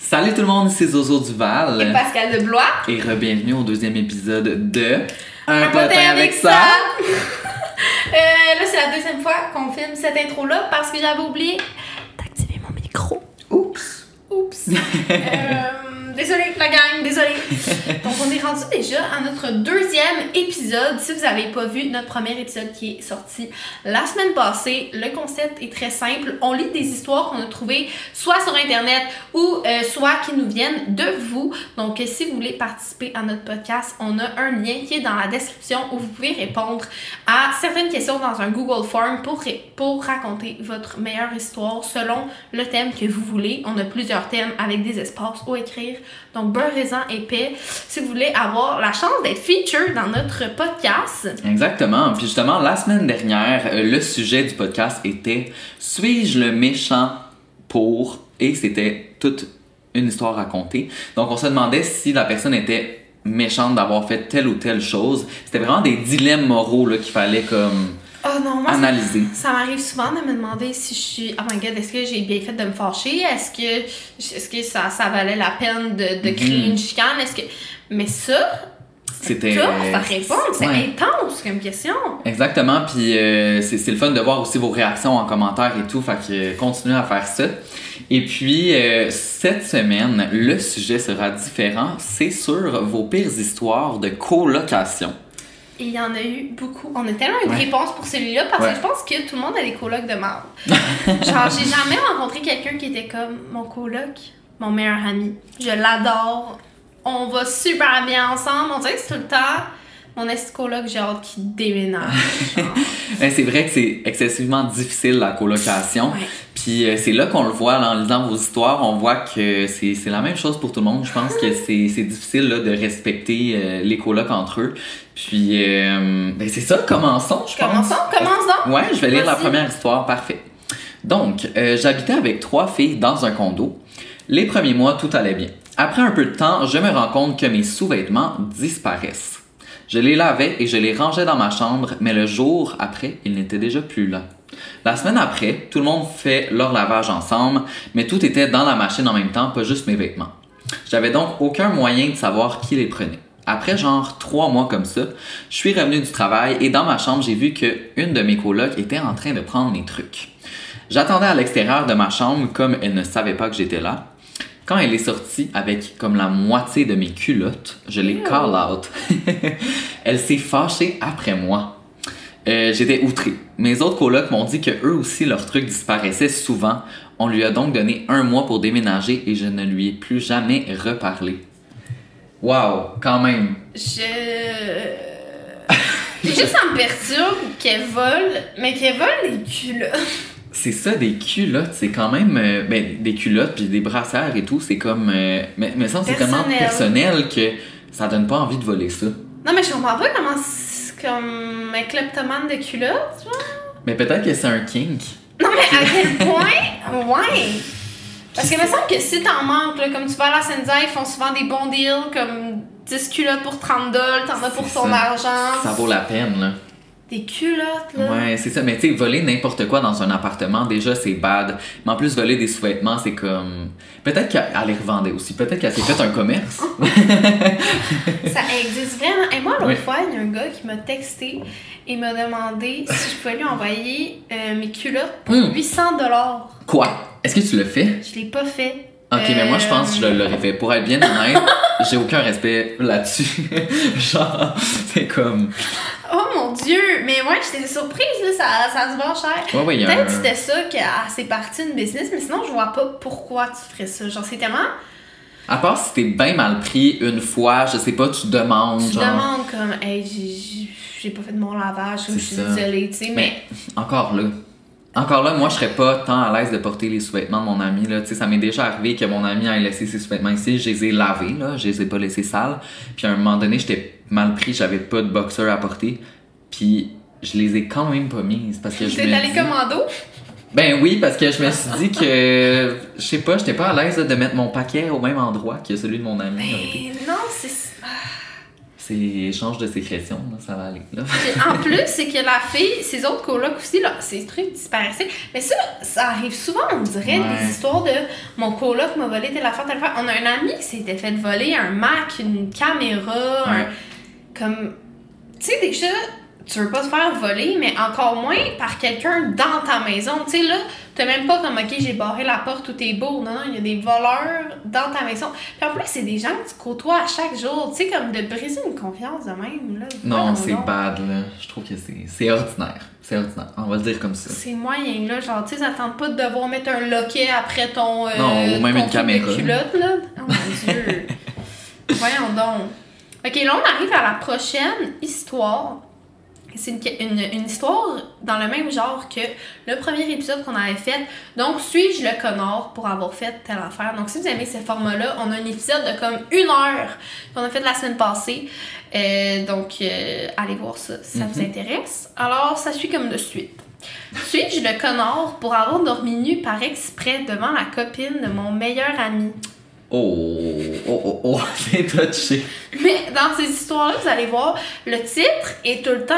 Salut tout le monde, c'est Zozo Duval. Et Pascal de Blois. Et re-bienvenue au deuxième épisode de Un, potin avec ça. Euh, là, c'est la deuxième fois qu'on filme cette intro-là parce que j'avais oublié d'activer mon micro. Oups. Oups. Euh, désolé, la gang, désolé. On est rendu déjà à notre deuxième épisode. Si vous n'avez pas vu notre premier épisode qui est sorti la semaine passée, le concept est très simple. On lit des histoires qu'on a trouvées soit sur Internet ou euh, soit qui nous viennent de vous. Donc, euh, si vous voulez participer à notre podcast, on a un lien qui est dans la description où vous pouvez répondre à certaines questions dans un Google Form pour, pour raconter votre meilleure histoire selon le thème que vous voulez. On a plusieurs thèmes avec des espaces où écrire. Donc, beurre, raisin, épais. Si vous voulez avoir la chance d'être featured dans notre podcast, Exactement. Puis justement, la semaine dernière, euh, le sujet du podcast était Suis-je le méchant pour? Et c'était toute une histoire racontée. Donc on se demandait si la personne était méchante d'avoir fait telle ou telle chose. C'était vraiment des dilemmes moraux là, qu'il fallait comme Oh non, moi, ça- analyser. Ça, m'arrive souvent de me demander si je suis. Oh my god, est-ce que j'ai bien fait de me fâcher? Est-ce que, est-ce que ça, ça valait la peine de, de créer Mhm. une chicane? Est-ce que. Mais ça, C'était à répondre. C'est Ouais. intense comme question. Exactement, puis euh, c'est le fun de voir aussi vos réactions en commentaire et tout, fait que euh, continuez à faire ça. Et puis, euh, cette semaine, le sujet sera différent, c'est sur vos pires histoires de colocation. Et il y en a eu beaucoup. On a tellement une Ouais. réponse pour celui-là parce Ouais. que je pense que tout le monde a des colocs de marde. Genre, j'ai jamais rencontré quelqu'un qui était comme mon coloc, mon meilleur ami. Je l'adore. On va super bien ensemble. On dirait que c'est tout le temps mon ex coloc, j'ai hâte qu'il déménage. c'est vrai que c'est excessivement difficile la colocation. Ouais. Puis euh, c'est là qu'on le voit là, en lisant vos histoires, on voit que c'est la même chose pour tout le monde. Je pense que c'est difficile là, de respecter euh, les colocs entre eux. Puis euh, ben, c'est ça, commençons, je pense. Commençons, commence donc. Ouais, je vais lire la première histoire, parfait. Donc, euh, j'habitais avec trois filles dans un condo. Les premiers mois, tout allait bien. Après un peu de temps, je me rends compte que mes sous-vêtements disparaissent. Je les lavais et je les rangeais dans ma chambre, mais le jour après, ils n'étaient déjà plus là. La semaine après, tout le monde fait leur lavage ensemble, mais tout était dans la machine en même temps, pas juste mes vêtements. J'avais donc aucun moyen de savoir qui les prenait. Après genre trois mois comme ça, je suis revenu du travail et dans ma chambre, j'ai vu que une de mes colocs était en train de prendre mes trucs. J'attendais à l'extérieur de ma chambre comme elle ne savait pas que j'étais là. Quand elle est sortie avec comme la moitié de mes culottes, je l'ai call out. elle s'est fâchée après moi. Euh, J'étais outré. Mes autres colocs m'ont dit que eux aussi leurs trucs disparaissaient souvent. On lui a donc donné un mois pour déménager et je ne lui ai plus jamais reparlé. Wow, quand même. Je. Juste ça me perturbe qu'elle vole, mais qu'elle vole les culottes. C'est ça, des culottes, c'est quand même. euh, ben, des culottes puis des brassières et tout, c'est comme. euh, mais, mais ça, c'est tellement Personnel. que ça donne pas envie de voler ça. Non, mais je comprends pas comment c'est comme un kleptomane de culottes, tu vois. Mais peut-être que c'est un kink. Non, mais à quel point? Ouais! Parce que me semble que si t'en manques, là, comme tu vas à la Senza, ils font souvent des bons deals, comme 10 culottes pour 30 dollars, t'en as pour ton argent. Ça vaut la peine, là. Des culottes, là. Ouais, c'est ça. Mais tu sais, voler n'importe quoi dans un appartement, déjà, c'est bad. Mais en plus, voler des sous-vêtements, c'est comme. Peut-être qu'elle les revendait aussi. Peut-être qu'elle s'est fait un commerce. Ça existe vraiment. Et moi, l'autre Oui. fois, il y a un gars qui m'a texté et m'a demandé si je pouvais lui envoyer euh, mes culottes pour Hmm. 800 dollars. Quoi? Est-ce que tu le fais? Je l'ai pas fait. Ok, mais moi, je pense que je Euh, l'aurais fait. Pour être bien honnête, j'ai aucun respect là-dessus. Genre, c'est comme. Oh mon dieu! Mais ouais, j'étais surprise, là, ça, ça se vend cher. Ouais, ouais, Peut-être un- que c'était ça que ah, c'est parti une business, mais sinon, je vois pas pourquoi tu ferais ça. Genre, c'est tellement. À part si t'es bien mal pris une fois, je sais pas, tu demandes. Tu genre. demandes comme, hey, j'ai- pas fait de mon lavage, je suis désolée, tu sais, mais. Mais encore là. Encore là, moi, je serais pas tant à l'aise de porter les sous-vêtements de mon ami. Là. Tu sais, ça m'est déjà arrivé que mon ami ait laissé ses sous-vêtements ici. Je les ai lavés, là. Je les ai pas laissés sales. Puis à un moment donné, j'étais mal pris. J'avais pas de boxer à porter. Puis je les ai quand même pas mises parce que je T'es allé dis- commando? Ben oui, parce que je me suis dit que... Je sais pas, j'étais pas à l'aise de mettre mon paquet au même endroit que celui de mon ami. en réalité. Mais non, c'est. C'est échange de sécrétion, là, ça va aller. Là. En plus, c'est que la fille, ses autres colocs aussi, là, ces trucs disparaissaient. Mais ça, ça arrive souvent, on dirait, Ouais. des histoires de mon coloc m'a volé telle affaire, telle affaire. On a un ami qui s'était fait voler un Mac, une caméra, un- comme. Tu sais, déjà, tu veux pas te faire voler, mais encore moins par quelqu'un dans ta maison. Tu sais, là, t'as même pas comme, ok, j'ai barré la porte, tout est beau. Non, non, il y a des voleurs dans ta maison. Puis en plus, c'est des gens que tu côtoies à chaque jour. Tu sais, comme de briser une confiance de même, là. Non, c'est bad, là. Je trouve que c'est ordinaire. C'est ordinaire. On va le dire comme ça. C'est moyen, là. Genre, tu sais, pas de devoir mettre un loquet après ton. euh, Non, ou même ton une caméra. Culotte, là. Oh mon dieu. Voyons donc. Ok, là, on arrive à la prochaine histoire. C'est une, une, une histoire dans le même genre que le premier épisode qu'on avait fait. Donc, suis-je le connard pour avoir fait telle affaire? Donc, si vous aimez ce format-là, on a un épisode de comme une heure qu'on a fait la semaine passée. Euh, donc, euh, allez voir ça si ça vous intéresse. Alors, ça suit comme de suite. Suis-je le connard pour avoir dormi nu par exprès devant la copine de mon meilleur ami? Oh, oh, oh, oh, c'est touché. Mais dans ces histoires-là, vous allez voir, le titre est tout le temps.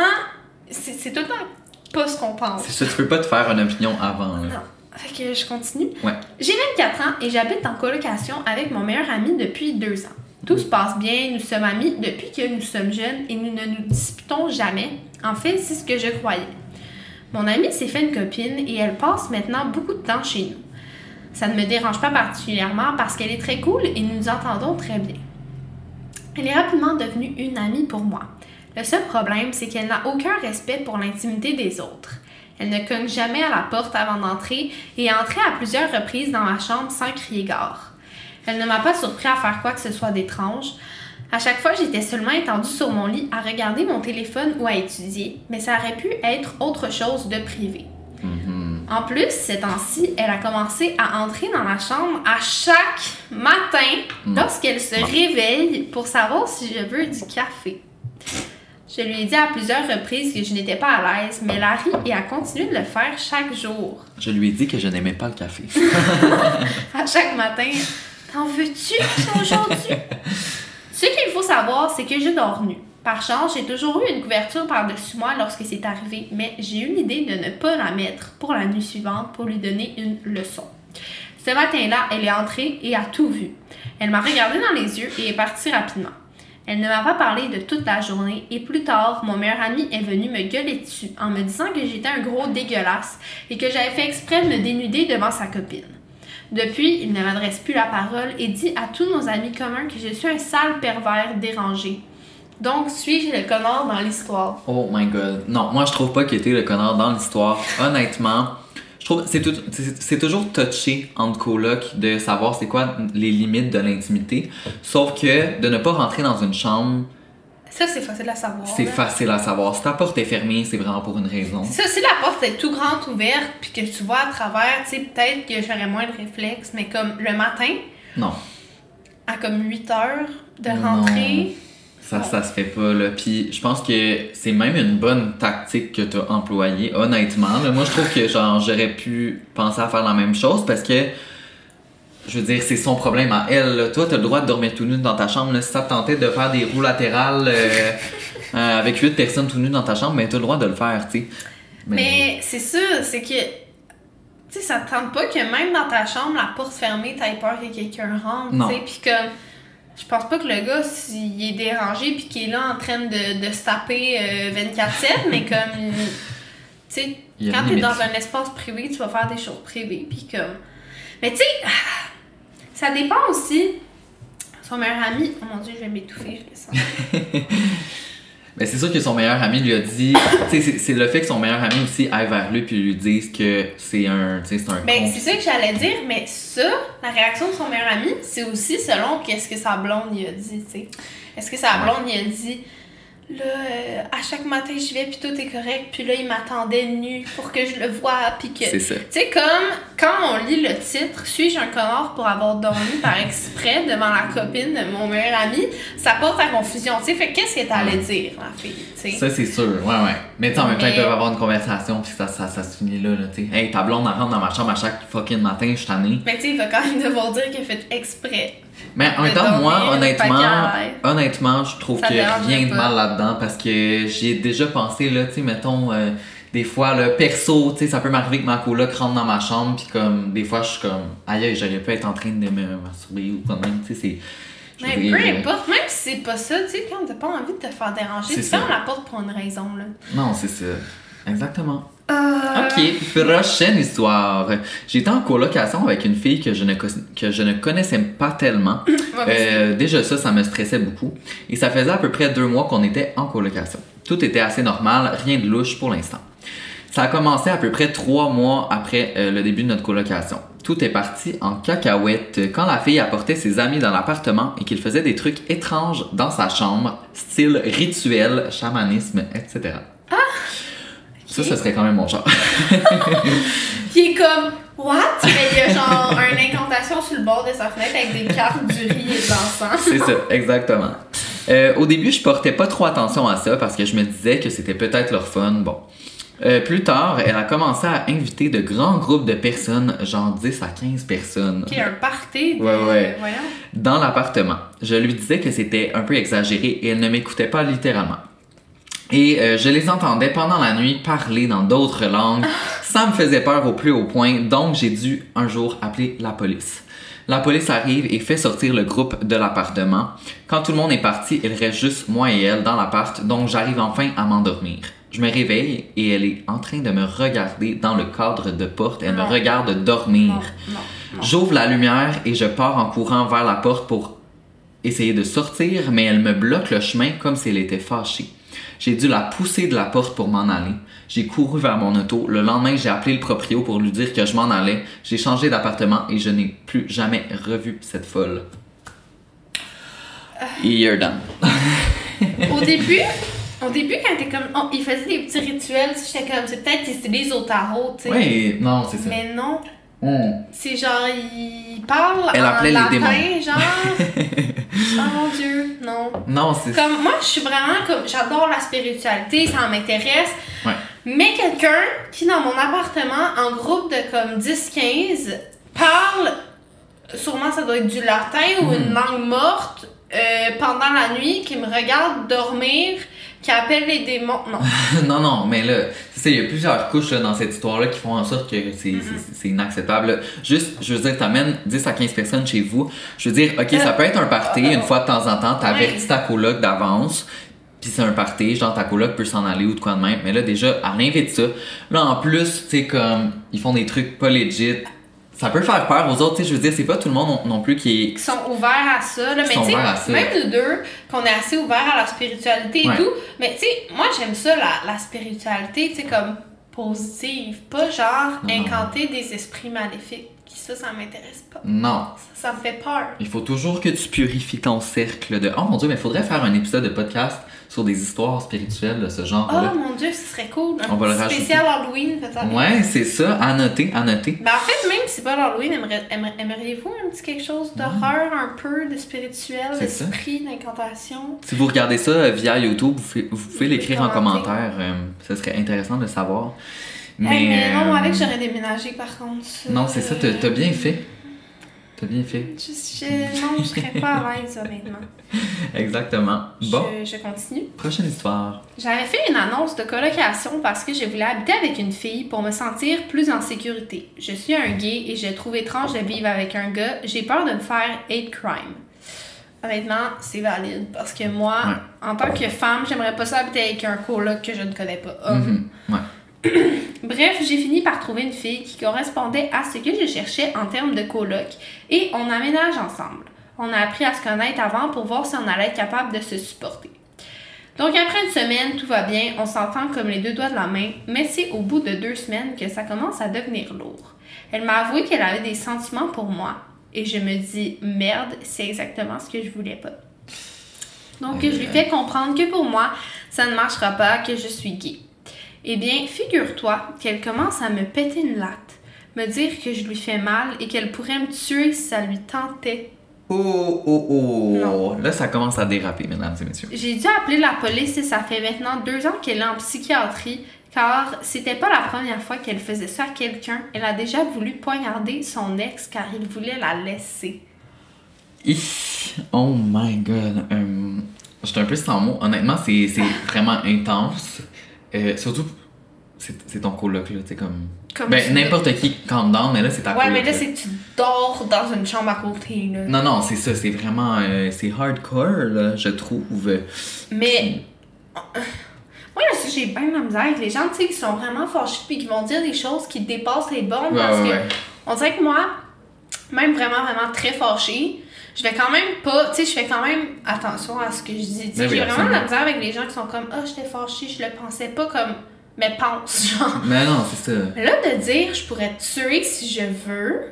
C'est tout le temps pas ce qu'on pense. C'est ça, tu peux pas te faire une opinion avant. Là. Non. Fait que je continue. Ouais. J'ai 24 ans et j'habite en colocation avec mon meilleur ami depuis deux ans. Tout se passe bien, nous sommes amis depuis que nous sommes jeunes et nous ne nous disputons jamais. En fait, c'est ce que je croyais. Mon ami s'est fait une copine et elle passe maintenant beaucoup de temps chez nous. Ça ne me dérange pas particulièrement parce qu'elle est très cool et nous nous entendons très bien. Elle est rapidement devenue une amie pour moi. Le seul problème, c'est qu'elle n'a aucun respect pour l'intimité des autres. Elle ne cogne jamais à la porte avant d'entrer et est entrée à plusieurs reprises dans ma chambre sans crier gare. Elle ne m'a pas surpris à faire quoi que ce soit d'étrange. À chaque fois, j'étais seulement étendue sur mon lit à regarder mon téléphone ou à étudier, mais ça aurait pu être autre chose de privé. En plus, ces temps-ci, elle a commencé à entrer dans ma chambre à chaque matin lorsqu'elle se réveille pour savoir si je veux du café. Je lui ai dit à plusieurs reprises que je n'étais pas à l'aise, mais ri et a continué de le faire chaque jour. Je lui ai dit que je n'aimais pas le café. À chaque matin, t'en veux-tu aujourd'hui? Ce qu'il faut savoir, c'est que je dors nue. Par chance, j'ai toujours eu une couverture par-dessus moi lorsque c'est arrivé, mais j'ai eu l'idée de ne pas la mettre pour la nuit suivante pour lui donner une leçon. Ce matin-là, elle est entrée et a tout vu. Elle m'a regardé dans les yeux et est partie rapidement. Elle ne m'a pas parlé de toute la journée et plus tard, mon meilleur ami est venu me gueuler dessus en me disant que j'étais un gros dégueulasse et que j'avais fait exprès de me dénuder devant sa copine. Depuis, il ne m'adresse plus la parole et dit à tous nos amis communs que je suis un sale pervers dérangé. Donc, suis-je le connard dans l'histoire? Oh my god. Non, moi je trouve pas qu'il était le connard dans l'histoire. Honnêtement, je trouve c'est tout- c'est toujours touché entre colocs de savoir c'est quoi les limites de l'intimité. Sauf que de ne pas rentrer dans une chambre, Ça, c'est facile à savoir. c'est facile à savoir. Si ta porte est fermée, c'est vraiment pour une raison. Ça, si la porte est tout grande ouverte puis que tu vois à travers, tu sais, peut-être que j'aurais moins de réflexes, mais comme le matin, Non. à comme 8 heures de Non. Ça, ça se fait pas, là. Puis je pense que c'est même une bonne tactique que t'as employée, honnêtement. là. Moi, je trouve que, genre, j'aurais pu penser à faire la même chose parce que, je veux dire, c'est son problème à elle. là. Toi, t'as le droit de dormir tout nu dans ta chambre. Là. Si ça te tentait de faire des roues latérales euh, euh, avec huit personnes tout nues dans ta chambre, ben, t'as le droit de le faire, tu sais. Mais c'est ça, c'est que. Tu sais, ça te tente pas que même dans ta chambre, la porte fermée, t'aies peur que quelqu'un rentre, tu sais. Puis comme. Je pense pas que le gars, s'il est dérangé puis qu'il est là en train de, de se taper euh, 24-7, mais comme. Tu sais, quand t'es dans un espace privé, tu vas faire des choses privées. Puis comme. Mais tu sais, ça dépend aussi. Son meilleur ami. Oh mon dieu, je vais m'étouffer, je vais sentir. Ben, c'est sûr que son meilleur ami lui a dit. c'est- le fait que son meilleur ami aussi aille vers lui puis lui dise que c'est un. C'est un. Ben, c'est ça que j'allais dire, mais ça, la réaction de son meilleur ami, c'est aussi selon qu'est-ce que sa blonde lui a dit, tu sais. Est-ce que sa blonde lui a dit, là, euh, à chaque matin, je vais, puis tout est correct, puis là, il m'attendait nu pour que je le voie, puis que... C'est ça. Tu sais, comme quand on lit le titre, Suis-je un connard pour avoir dormi par exprès devant la copine de mon meilleur ami, ça porte à confusion, tu sais. Fait qu'est-ce que t'allais dire, la fille, tu sais? Ça, c'est sûr, ouais, ouais. Mais tu sais, en même temps, ils peuvent avoir une conversation, puis ça, ça, ça se finit là, là, tu sais. Hey, ta blonde, elle rentre dans ma chambre à chaque fucking matin, je suis tanné. Mais tu sais, il va quand même devoir dire qu'il a fait exprès. Mais en même temps, moi, honnêtement, je trouve qu'il n'y a rien de mal là-dedans parce que j'y ai déjà pensé, là, tu sais, mettons, euh, des fois, le perso, tu sais, ça peut m'arriver que ma coloc rentre dans ma chambre, puis comme, des fois, je suis comme, aïe, aïe, j'aurais pu être en train de me masturber ou quand même, tu sais, c'est. Mais peu euh, importe, même si c'est pas ça, tu sais, quand t'as pas envie de te faire déranger, tu fermes la porte pour une raison, là. Non, c'est ça. Exactement. Euh, Ok, prochaine histoire. J'étais en colocation avec une fille que je ne, que je ne connaissais pas tellement. Euh, déjà ça, ça me stressait beaucoup. Et ça faisait à peu près deux mois qu'on était en colocation. Tout était assez normal, rien de louche pour l'instant. Ça a commencé à peu près trois mois après euh, le début de notre colocation. Tout est parti en cacahuète quand la fille apportait ses amis dans l'appartement et qu'il faisait des trucs étranges dans sa chambre, style rituel, chamanisme, etc. Ça, ce serait quand même mon genre. Qui est comme, what? Mais il y a genre une incantation sur le bord de sa fenêtre avec des cartes du riz et de l'encens. C'est ça, exactement. Euh, au début, je portais pas trop attention à ça parce que je me disais que c'était peut-être leur fun. Bon. Euh, plus tard, elle a commencé à inviter de grands groupes de personnes, genre 10 à 15 personnes, Qui un party de... Ouais, ouais. Voyons. dans l'appartement. Je lui disais que c'était un peu exagéré et elle ne m'écoutait pas littéralement. Et euh, je les entendais pendant la nuit parler dans d'autres langues. Ça me faisait peur au plus haut point, donc j'ai dû un jour appeler la police. La police arrive et fait sortir le groupe de l'appartement. Quand tout le monde est parti, il reste juste moi et elle dans l'appart, donc j'arrive enfin à m'endormir. Je me réveille et elle est en train de me regarder dans le cadre de porte. Elle me regarde dormir. J'ouvre la lumière et je pars en courant vers la porte pour essayer de sortir, mais elle me bloque le chemin comme si elle était fâchée. J'ai dû la pousser de la porte pour m'en aller. J'ai couru vers mon auto. Le lendemain, j'ai appelé le proprio pour lui dire que je m'en allais. J'ai changé d'appartement et je n'ai plus jamais revu cette folle. You're done. Au début, au début, quand t'es comme... oh, il faisait des petits rituels, j'étais comme, c'est peut-être qu'il utilise au tarot, tu sais. Oui, non, c'est ça. Mais non, Hmm. c'est genre, il parle Elle en les latin, démons. genre... oh mon Dieu, non. Non, c'est Comme moi, je suis vraiment comme j'adore la spiritualité, ça m'intéresse. Ouais. Mais quelqu'un qui dans mon appartement en groupe de comme 10-15 parle sûrement ça doit être du latin ou une langue morte euh, pendant la nuit qui me regarde dormir, qui appelle les démons. Non. non, non, mais là, ça, il y a plusieurs couches là, dans cette histoire-là qui font en sorte que c'est c'est inacceptable. là. Juste, je veux dire, t'amènes 10 à 15 personnes chez vous. Je veux dire, ok, ça peut être un party une fois de temps en temps, t'avertis ta coloc d'avance. Puis c'est un party, genre ta coloc peut s'en aller ou de quoi de même. Mais là, déjà, elle invite ça. Là, en plus, tu sais, comme, ils font des trucs pas legit. Ça peut faire peur aux autres, tu sais, je veux dire, c'est pas tout le monde non, non plus qui est... qui sont ouverts à ça. Là. Mais tu sais, même nous deux, qu'on est assez ouverts à la spiritualité et Ouais. tout. Mais tu sais, moi j'aime ça, la, la spiritualité, tu sais, comme positive. Pas genre Non, non. incanter des esprits maléfiques. Ça, ça m'intéresse pas. Non. Ça, ça me fait peur. Il faut toujours que tu purifies ton cercle de. Oh mon dieu, mais il faudrait faire un épisode de podcast sur des histoires spirituelles de ce Oh genre-là. mon dieu, ce serait cool. Un On va le rajouter. spécial Halloween, peut-être. ouais, c'est ça. À noter, à noter. Ben, en fait, même si c'est pas l'Halloween, aimeriez-vous un petit quelque chose d'horreur, un peu de spirituel, d'esprit, d'incantation? Si vous regardez ça euh, via YouTube, vous pouvez, vous pouvez l'écrire en commentaire. euh, ce serait intéressant de savoir. Mais, Mais, mais non, euh, moi, avec, j'aurais déménagé par contre. Non, c'est ça, t'as bien fait. T'as bien fait. Je, je- non, je serais pas à l'aise, honnêtement. Exactement. Bon, Je, je continue. prochaine histoire. J'avais fait une annonce de colocation parce que je voulais habiter avec une fille pour me sentir plus en sécurité. Je suis un gay et je trouve étrange de vivre avec un gars. J'ai peur de me faire hate crime. Honnêtement, c'est valide parce que moi, en tant que femme, j'aimerais pas ça habiter avec un coloc que je ne connais pas. homme. Mhm, Ouais. Bref, j'ai fini par trouver une fille qui correspondait à ce que je cherchais en termes de coloc et on aménage ensemble. On a appris à se connaître avant pour voir si on allait être capable de se supporter. Donc après une semaine, tout va bien, on s'entend comme les deux doigts de la main, mais c'est au bout de deux semaines que ça commence à devenir lourd. Elle m'a avoué qu'elle avait des sentiments pour moi et je me dis merde, c'est exactement ce que je voulais pas. Donc je lui fais comprendre que pour moi, ça ne marchera pas, que je suis gay. Eh bien, figure-toi qu'elle commence à me péter une latte, me dire que je lui fais mal et qu'elle pourrait me tuer si ça lui tentait. Oh, oh, oh. Non. Là, ça commence à déraper, mesdames et messieurs. J'ai dû appeler la police et ça fait maintenant deux ans qu'elle est en psychiatrie car c'était pas la première fois qu'elle faisait ça à quelqu'un. Elle a déjà voulu poignarder son ex car il voulait la laisser. Oh my god. Euh, J'étais un peu sans mots. Honnêtement, c'est vraiment intense. Euh, surtout, c'est ton coloc, là. C'est comme. Comme ben, tu- n'importe qui down, mais là, c'est ta Ouais, coloc. mais là, c'est que tu dors dans une chambre à côté, là. Non, non, c'est ça. C'est vraiment. euh, c'est hardcore, là, je trouve. Mais. Moi, là, j'ai bien de la misère avec les gens, tu sais, qui sont vraiment fâchés puis qui vont dire des choses qui dépassent les bornes Ouais, parce ouais, que. ouais. On dirait que moi, même vraiment, vraiment très fâchée, je vais quand même pas. Tu sais, je fais quand même attention à ce que je dis. Ben oui, j'ai vraiment de la misère avec les gens qui sont comme, ah, j'étais fâchée, je le pensais pas comme. Mais pense, genre. Mais non, c'est ça. Mais là, de dire, je pourrais te tuer si je veux.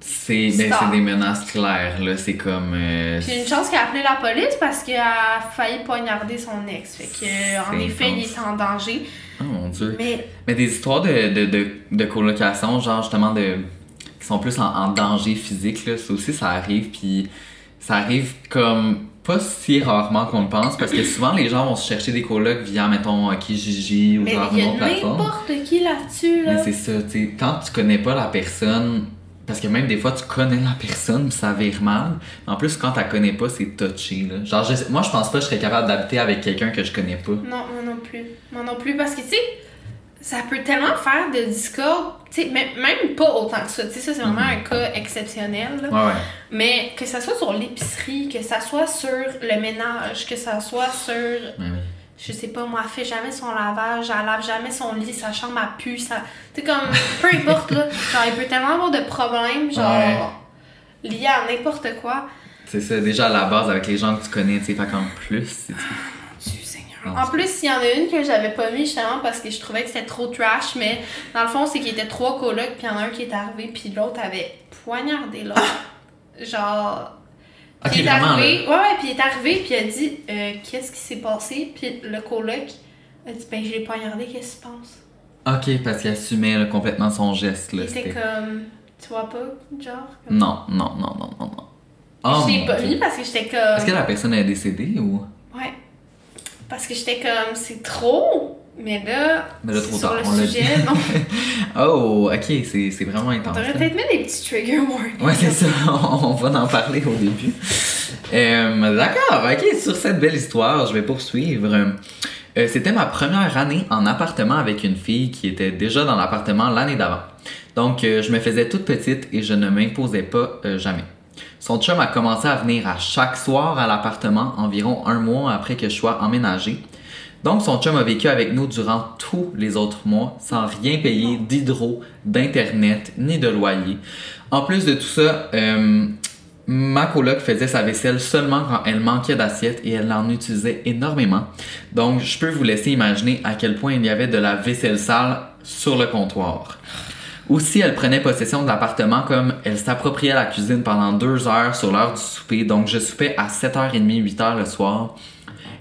C'est ben, des menaces claires, là. C'est comme. euh, Puis une chance qu'elle a appelé la police parce qu'elle a failli poignarder son ex. Fait que, en C'est effet, il est en danger. Oh mon dieu. Mais Mais des histoires de, de, de, de colocation, genre justement de. Sont plus en, en danger physique, là, ça aussi ça arrive, puis ça arrive comme pas si rarement qu'on le pense, parce que souvent les gens vont se chercher des colocs via, mettons, euh, Kijiji ou Mais genre une autre plateforme. n'importe qui là-dessus, là. Mais c'est ça, tu sais, quand tu connais pas la personne, parce que même des fois tu connais la personne, ça vire mal. En plus, quand tu la connais pas, c'est touché, là. Genre, je- moi je pense pas que je serais capable d'habiter avec quelqu'un que je connais pas. Non, moi non plus. Moi non plus, parce que, tu sais, ça peut tellement faire de discorde, même, pas autant que ça. Tu sais, ça, c'est vraiment un cas exceptionnel, là. Ouais, ouais. Mais que ça soit sur l'épicerie, que ça soit sur le ménage, que ça soit sur, Ouais, je sais pas, moi, elle fait jamais son lavage, elle lave jamais son lit, sa chambre a pu, ça. Tu sais, comme, peu importe, là. Genre, il peut tellement avoir de problèmes, genre, liés à n'importe quoi. C'est ça, déjà à la base avec les gens que tu connais, tu sais, fait qu'en plus, En plus, il y en a une que j'avais pas mis justement parce que je trouvais que c'était trop trash, mais dans le fond, c'est qu'il y était trois colocs, puis il y en a un qui est arrivé, puis l'autre avait poignardé l'autre. Genre. Ok, Puis il est arrivé, ouais, ouais, puis il est arrivé, puis il a dit euh, Qu'est-ce qui s'est passé Puis le coloc a dit Ben, je l'ai poignardé, qu'est-ce que tu penses? Ok, parce qu'il assumait là, complètement son geste. Là, c'était- comme Tu vois pas, genre comme- Non, non, non, non, non, non. Oh, Je l'ai pas mis parce que j'étais comme. Est-ce que la personne est décédée ou? Ouais. Parce que j'étais comme C'est trop? Mais là, Mais là, c'est trop sur tard, le on sujet, non. Oh, ok, c'est c'est vraiment On intense. devrait là. peut-être mettre des petits trigger warnings. Ouais, c'est ça, on va en parler au début. Euh, D'accord, ok, sur cette belle histoire, je vais poursuivre. Euh, C'était ma première année en appartement avec une fille qui était déjà dans l'appartement l'année d'avant. Donc, euh, je me faisais toute petite et je ne m'imposais pas jamais. Son chum a commencé à venir à chaque soir à l'appartement environ un mois après que je sois emménagé. Donc, son chum a vécu avec nous durant tous les autres mois sans rien payer d'hydro, d'internet, ni de loyer. En plus de tout ça, euh, ma coloc faisait sa vaisselle seulement quand elle manquait d'assiettes et elle en utilisait énormément. Donc, je peux vous laisser imaginer à quel point il y avait de la vaisselle sale sur le comptoir. Aussi, elle prenait possession de l'appartement comme elle s'appropriait la cuisine pendant deux heures sur l'heure du souper. Donc, je soupais à 7h30, 8h le soir.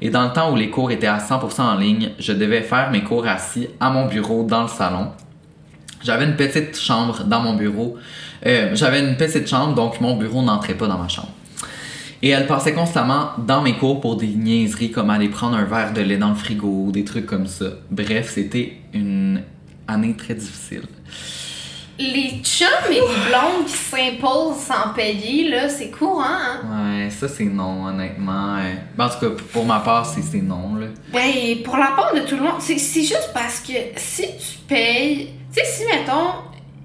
Et dans le temps où les cours étaient à 100% en ligne, je devais faire mes cours assis à mon bureau dans le salon. J'avais une petite chambre dans mon bureau. Euh, J'avais une petite chambre, donc mon bureau n'entrait pas dans ma chambre. Et elle passait constamment dans mes cours pour des niaiseries comme aller prendre un verre de lait dans le frigo, des trucs comme ça. Bref, c'était une année très difficile. Les chums et les blondes qui s'imposent sans payer, là, c'est courant, hein? Ouais, ça c'est non, honnêtement. Euh, ben, en tout cas, pour ma part, c'est non, là. Ben, pour la part de tout le monde, c'est juste parce que si tu payes, tu sais, si mettons,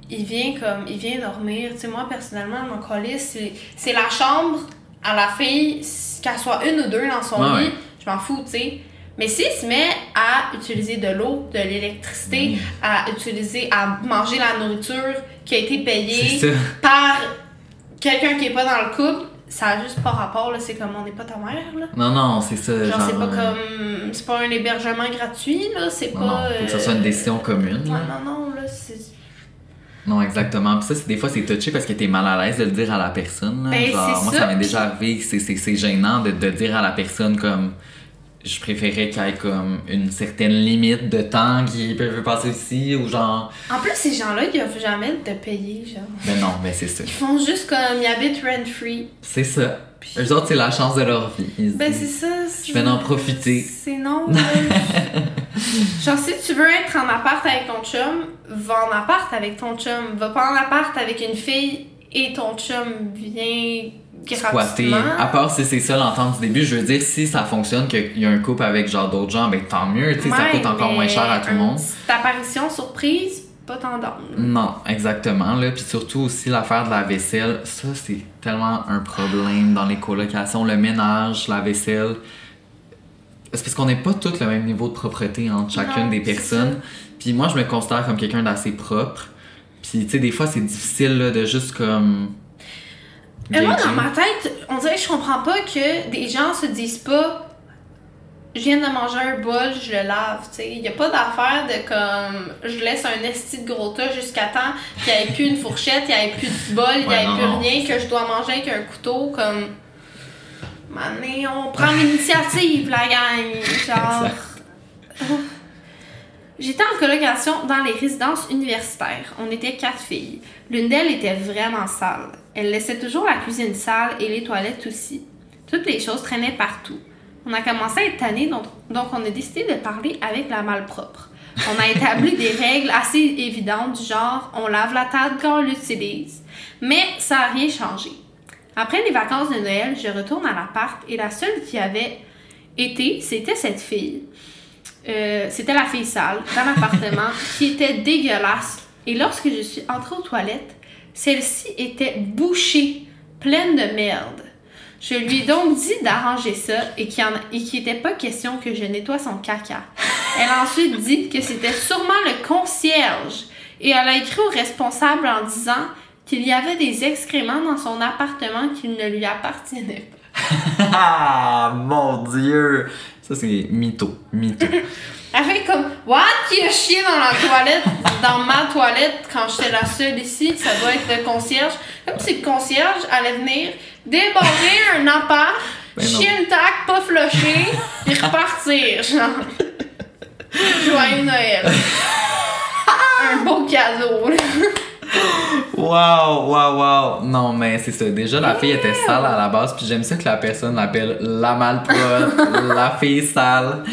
il vient comme, il vient dormir, tu sais, moi personnellement, mon colis, c'est c'est la chambre à la fille, qu'elle soit une ou deux dans son Ouais, lit, ouais. je m'en fous, tu sais. Mais s'il se met à utiliser de l'eau, de l'électricité, à utiliser, à manger la nourriture qui a été payée par quelqu'un qui est pas dans le couple, ça a juste pas rapport, là, c'est comme on n'est pas ta mère, là. Non, non, c'est ça. Genre, c'est pas euh, comme. C'est pas un hébergement gratuit, là. C'est Non, pas. non, faut que ça soit une euh, décision commune. Là. non, non, là, c'est. Non, exactement. Puis ça, c'est- des fois, c'est touché parce que t'es mal à l'aise de le dire à la personne. là. Ben, Genre, moi, ça. ça m'est déjà arrivé. C'est, c'est, c'est gênant de, de dire à la personne comme. Je préférais qu'il y ait comme une certaine limite de temps qui peut passer ici ou genre. En plus, ces gens-là, ils offrent jamais de payer, genre. Ben non, ben c'est ça. Ils font juste comme. Ils habitent rent-free. C'est ça. Eux autres, c'est la chance de leur vie. Ils Ben, c'est ça. Je vais en profiter. C'est non. Genre, si tu veux être en appart avec ton chum, va en appart avec ton chum. Va pas en appart avec une fille et ton chum vient squatter. À part si c'est ça l'entente du début, je veux dire, si ça fonctionne, qu'il y a un couple avec genre d'autres gens, ben tant mieux, tu sais, ça coûte encore moins cher à tout le monde. petite apparition surprise, pas d'âme. Non, exactement. Là. Puis surtout aussi l'affaire de la vaisselle, ça c'est tellement un problème dans les colocations. Le ménage, la vaisselle. C'est parce qu'on n'est pas tous le même niveau de propreté entre chacune Non, des personnes. Puis moi, je me considère comme quelqu'un d'assez propre. Puis tu sais, des fois, c'est difficile là, de juste comme. Et moi, dans ma tête, on dirait que je comprends pas que des gens se disent pas je viens de manger un bol, je le lave, tu sais. Il y a pas d'affaire de comme je laisse un esti de gros tas jusqu'à temps qu'il n'y ait plus une fourchette, il n'y ait plus de bol, il n'y ait non, plus non. rien, que je dois manger avec un couteau, comme. Mané, on prend l'initiative, la gang. Genre. J'étais en colocation dans les résidences universitaires. On était quatre filles. L'une d'elles était vraiment sale. Elle laissait toujours la cuisine sale et les toilettes aussi. Toutes les choses traînaient partout. On a commencé à être tannés, donc, donc on a décidé de parler avec la malpropre. On a établi des règles assez évidentes du genre on lave la table quand on l'utilise. Mais ça n'a rien changé. Après les vacances de Noël, je retourne à l'appart et la seule qui avait été, c'était cette fille. Euh, c'était la fille sale dans l'appartement qui était dégueulasse. Et lorsque je suis entrée aux toilettes, celle-ci était bouchée, pleine de merde. Je lui ai donc dit d'arranger ça et qu'il n'était pas question que je nettoie son caca. Elle a ensuite dit que c'était sûrement le concierge et elle a écrit au responsable en disant qu'il y avait des excréments dans son appartement qui ne lui appartenaient pas. Ah, mon dieu! Ça, c'est mytho. Mytho. Elle fait comme What qui a chié dans la toilette, dans ma toilette quand j'étais la seule ici, ça doit être le concierge. Comme si le concierge allait venir débarrer un appart, Ben chier une tac, pas flusher, puis repartir, genre. Joyeux Noël. un beau cadeau. là. Wow, wow, wow. Non, mais c'est ça. Déjà, la fille était sale à la base, puis j'aime ça que la personne l'appelle la malpropre, la fille sale.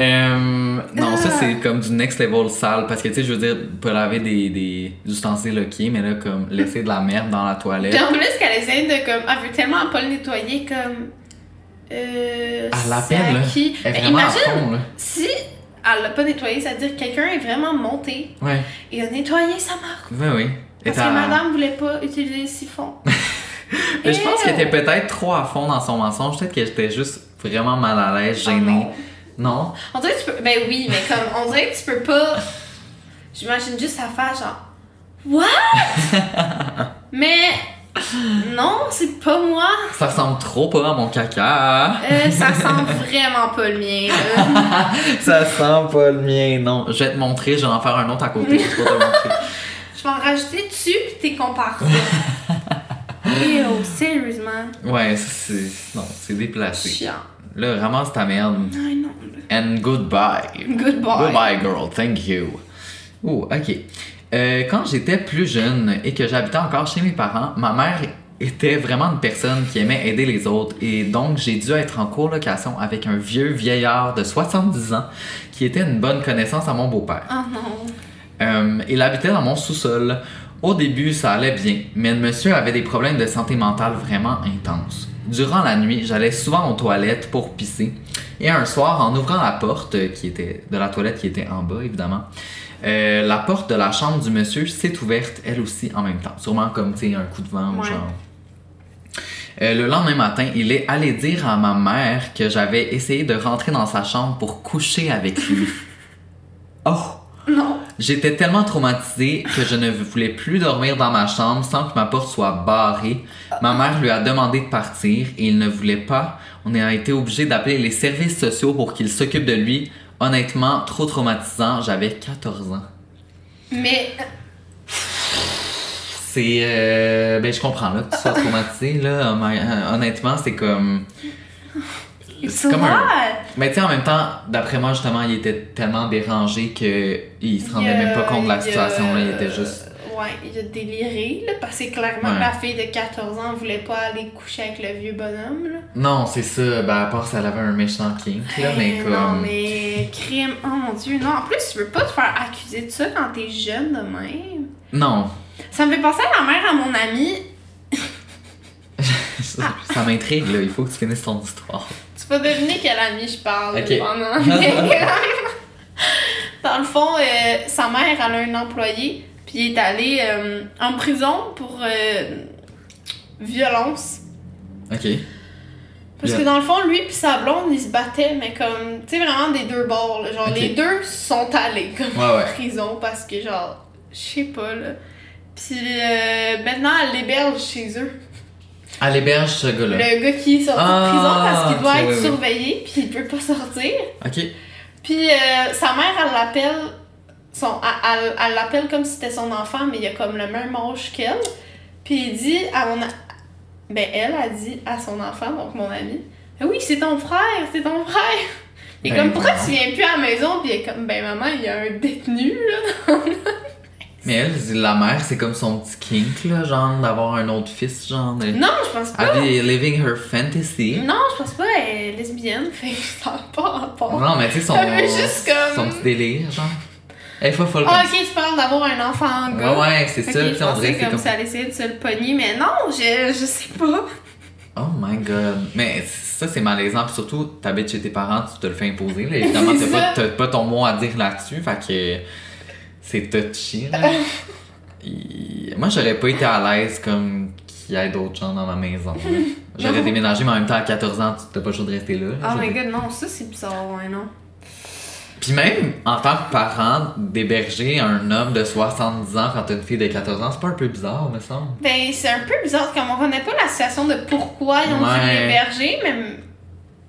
Euh, non, ça, c'est comme du next level sale, parce que, tu sais, je veux dire, pas laver des, des ustensiles, ok, mais là, comme laisser de la merde dans la toilette. Puis en plus, qu'elle essaie de comme. Elle veut tellement pas le nettoyer comme. Euh. Elle c'est l'appelle, là. à qui? Elle est Ben, vraiment à imagine fond, là. si elle l'a pas nettoyé, c'est-à-dire que quelqu'un est vraiment monté Ouais, et a nettoyé sa marque. oui. Parce Et que t'as- madame voulait pas utiliser le siphon. Mais je pense qu'elle était peut-être trop à fond dans son mensonge. Peut-être qu'elle était juste vraiment mal à l'aise, gênée. Non? On dirait que tu peux. Ben oui, mais comme. On dirait que tu peux pas. J'imagine juste sa face, genre. What? mais. Non, c'est pas moi. Ça ressemble trop pas à mon caca. Euh, ça sent vraiment pas le mien, là. Ça sent pas le mien, non. Je vais te montrer, je vais en faire un autre à côté. Je vais te montrer. Je peux en rajouter dessus pis t'es comparé. Ew, sérieusement. Ouais, ça, c'est. Non, c'est déplacé. Chiant. Là, ramasse ta merde. Non. And goodbye. Goodbye. Goodbye, girl. Thank you. Oh, ok. Euh, quand j'étais plus jeune et que j'habitais encore chez mes parents, ma mère était vraiment une personne qui aimait aider les autres et donc j'ai dû être en colocation avec un vieux vieillard de 70 ans qui était une bonne connaissance à mon beau-père. Oh non. Euh, il habitait dans mon sous-sol. Au début, ça allait bien, mais le monsieur avait des problèmes de santé mentale vraiment intenses. Durant la nuit, j'allais souvent aux toilettes pour pisser. Et un soir, en ouvrant la porte euh, qui était de la toilette qui était en bas, évidemment, euh, la porte de la chambre du monsieur s'est ouverte elle aussi en même temps. Sûrement comme tu sais un coup de vent ou genre. Euh, le lendemain matin, il est allé dire à ma mère que j'avais essayé de rentrer dans sa chambre pour coucher avec lui. Oh! Non. J'étais tellement traumatisée que je ne voulais plus dormir dans ma chambre sans que ma porte soit barrée. Ma mère lui a demandé de partir et il ne voulait pas. On a été obligé d'appeler les services sociaux pour qu'ils s'occupent de lui. Honnêtement, trop traumatisant. J'avais 14 ans. Mais C'est. euh, ben, je comprends là, que tu sois traumatisé. Là. Hon- Honnêtement, c'est comme. C'est comme un. Mais tu sais, en même temps, d'après moi, justement, il était tellement dérangé qu'il se rendait Il même pas compte de la il situation. Là. Il était juste. Ouais, il a déliré, là, parce que clairement, Ouais. la fille de 14 ans voulait pas aller coucher avec le vieux bonhomme, là. Non, c'est ça. Ben, à part si elle avait un méchant kink, là, mais Eh, comme. Non, mais crime. Oh mon dieu, non. En plus, tu veux pas te faire accuser de ça quand t'es jeune de même. Non. Ça me fait penser à la mère à mon ami. ça ça m'intrigue, là. Il faut que tu finisses ton histoire. Tu vas deviner quel ami je parle pendant. Dans le fond, euh, sa mère, elle a un employé, puis il est allé euh, en prison pour euh, violence. Ok. Parce Yeah. que dans le fond, lui puis sa blonde, ils se battaient, mais comme, tu sais, vraiment des deux bords. là. Genre, les deux sont allés comme Ouais, en ouais. prison parce que, genre, je sais pas, là. Puis maintenant, elle l'héberge chez eux. À l'héberge, ce gars-là. Le gars qui est sorti Ah, de prison parce qu'il doit être surveillé, puis il peut pas sortir. Ok. Puis euh, sa mère, elle l'appelle. Son, elle elle- elle l'appelle comme si c'était son enfant, mais il a comme le même âge qu'elle. Puis il dit à mon. Ben, elle a dit à son enfant, donc mon ami, Ah oui, c'est ton frère, c'est ton frère. Et Ben, comme, pourquoi tu viens plus à la maison? Puis est comme, ben, maman, il y a un détenu, là. Mais elle, la mère, c'est comme son petit kink, là, genre, d'avoir un autre fils, genre. De... non, je pense pas. Elle living her fantasy? Non, je pense pas, elle est lesbienne, fait ça n'a pas rapport. Non, mais tu sais, son, Elle veut juste comme- son petit délire, genre. Elle est pas folle Ah, ok, tu parles d'avoir un enfant gars. Ouais, ouais, c'est ça, tu sais, on dirait que c'est comme, comme- ça allait essayer de se le pogner, mais non, je, je sais pas. Oh my god. Mais ça, c'est malaisant. Puis surtout, t'habites chez tes parents, tu te le fais imposer. Là. Évidemment, t'as pas, pas ton mot à dire là-dessus. Fait que c'est touchy. Là. Moi, j'aurais pas été à l'aise comme qu'il y ait d'autres gens dans ma maison. J'aurais déménagé, mais en même temps, à 14 ans, tu t'as pas le choix de rester là. Oh my god, non, ça c'est bizarre, ouais, non. Puis même, en tant que parent, d'héberger un homme de 70 ans quand t'as une fille de 14 ans, c'est pas un peu bizarre, me semble? Ben, c'est un peu bizarre, comme on connaît pas la situation de pourquoi ils ont dû Ouais. l'héberger, mais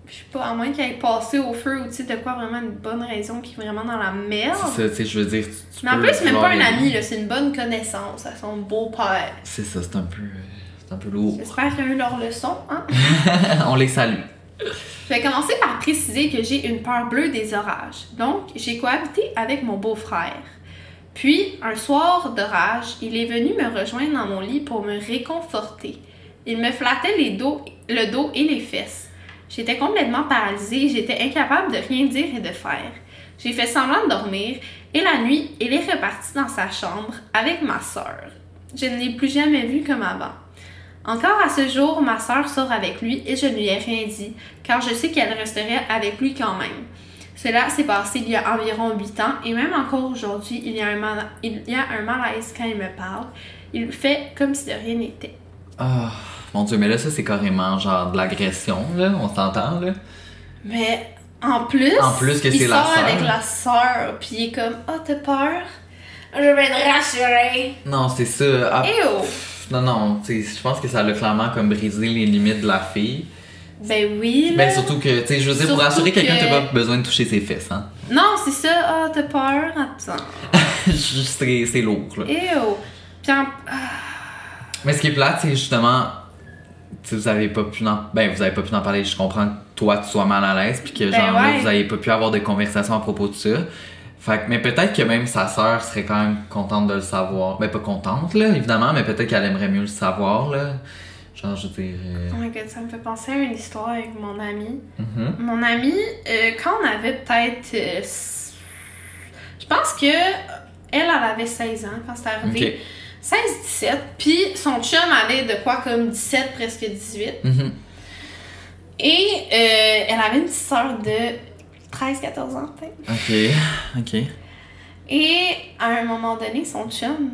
je sais pas, à moins qu'il ait passé au feu ou tu sais de quoi vraiment une bonne raison qui est vraiment dans la merde. C'est ça, tu sais, je veux dire. tu- tu Mais en plus, c'est même pas un ami, là, c'est une bonne connaissance à son beau-père. C'est ça, c'est un peu. C'est un peu lourd. J'espère qu'ils ont eu leur leçon, hein. On les salue. Je vais commencer par préciser que j'ai une peur bleue des orages. Donc, j'ai cohabité avec mon beau-frère. Puis, un soir d'orage, il est venu me rejoindre dans mon lit pour me réconforter. Il me flattait les dos, le dos et les fesses. J'étais complètement paralysée j'étais incapable de rien dire et de faire. J'ai fait semblant de dormir et la nuit, il est reparti dans sa chambre avec ma sœur. Je ne l'ai plus jamais vu comme avant. Encore à ce jour, ma sœur sort avec lui et je ne lui ai rien dit, car je sais qu'elle resterait avec lui quand même. Cela s'est passé il y a environ 8 ans et même encore aujourd'hui, il, y a un mala- il y a un malaise quand il me parle. Il fait comme si de rien n'était. Ah, mon dieu, mais là, ça, c'est carrément genre de l'agression, là. On s'entend, là. Mais en plus, En plus que il c'est la sort sœur. avec la sœur, puis il est comme « Oh, t'as peur? Je vais te rassurer. Non, c'est ça. Ah, » Ew! non, non, tu sais, je pense que ça a clairement comme brisé les limites de la fille. Ben oui, là. Ben, surtout que, tu sais, je veux dire, pour rassurer quelqu'un, que- t'as pas besoin de toucher ses fesses, hein. Non, c'est ça. Ah, t'as peur? Attends. c'est c'est lourd, là. Ew. Puis en- ah, Mais ce qui est plate, c'est justement. Vous avez pas pu en... Ben, vous avez pas pu en parler. Je comprends que toi, tu sois mal à l'aise, puis que Ben genre là, vous avez pas pu avoir de conversation à propos de ça. Fait que, mais peut-être que même sa sœur serait quand même contente de le savoir. Ben, pas contente, là, évidemment, mais peut-être qu'elle aimerait mieux le savoir, là. Genre, je veux dire. euh, Oh my god, ça me fait penser à une histoire avec mon ami. mhm. Mon ami, euh, quand on avait peut-être. euh, je pense que elle, elle avait 16 ans quand c'est arrivé. 16-17. Puis son chum avait de quoi comme 17, presque 18. Mhm. Et euh, elle avait une petite soeur de 13-14 ans, peut-être. Ok, ok. Et à un moment donné, son chum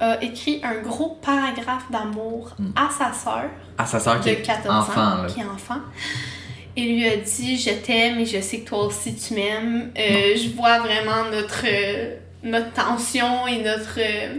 a écrit un gros paragraphe d'amour à sa sœur À sa sœur qui est 14 enfant, ans, là. qui est enfant. Et lui a dit Je t'aime et je sais que toi aussi tu m'aimes. Euh, je vois vraiment notre, euh, notre tension et notre, euh,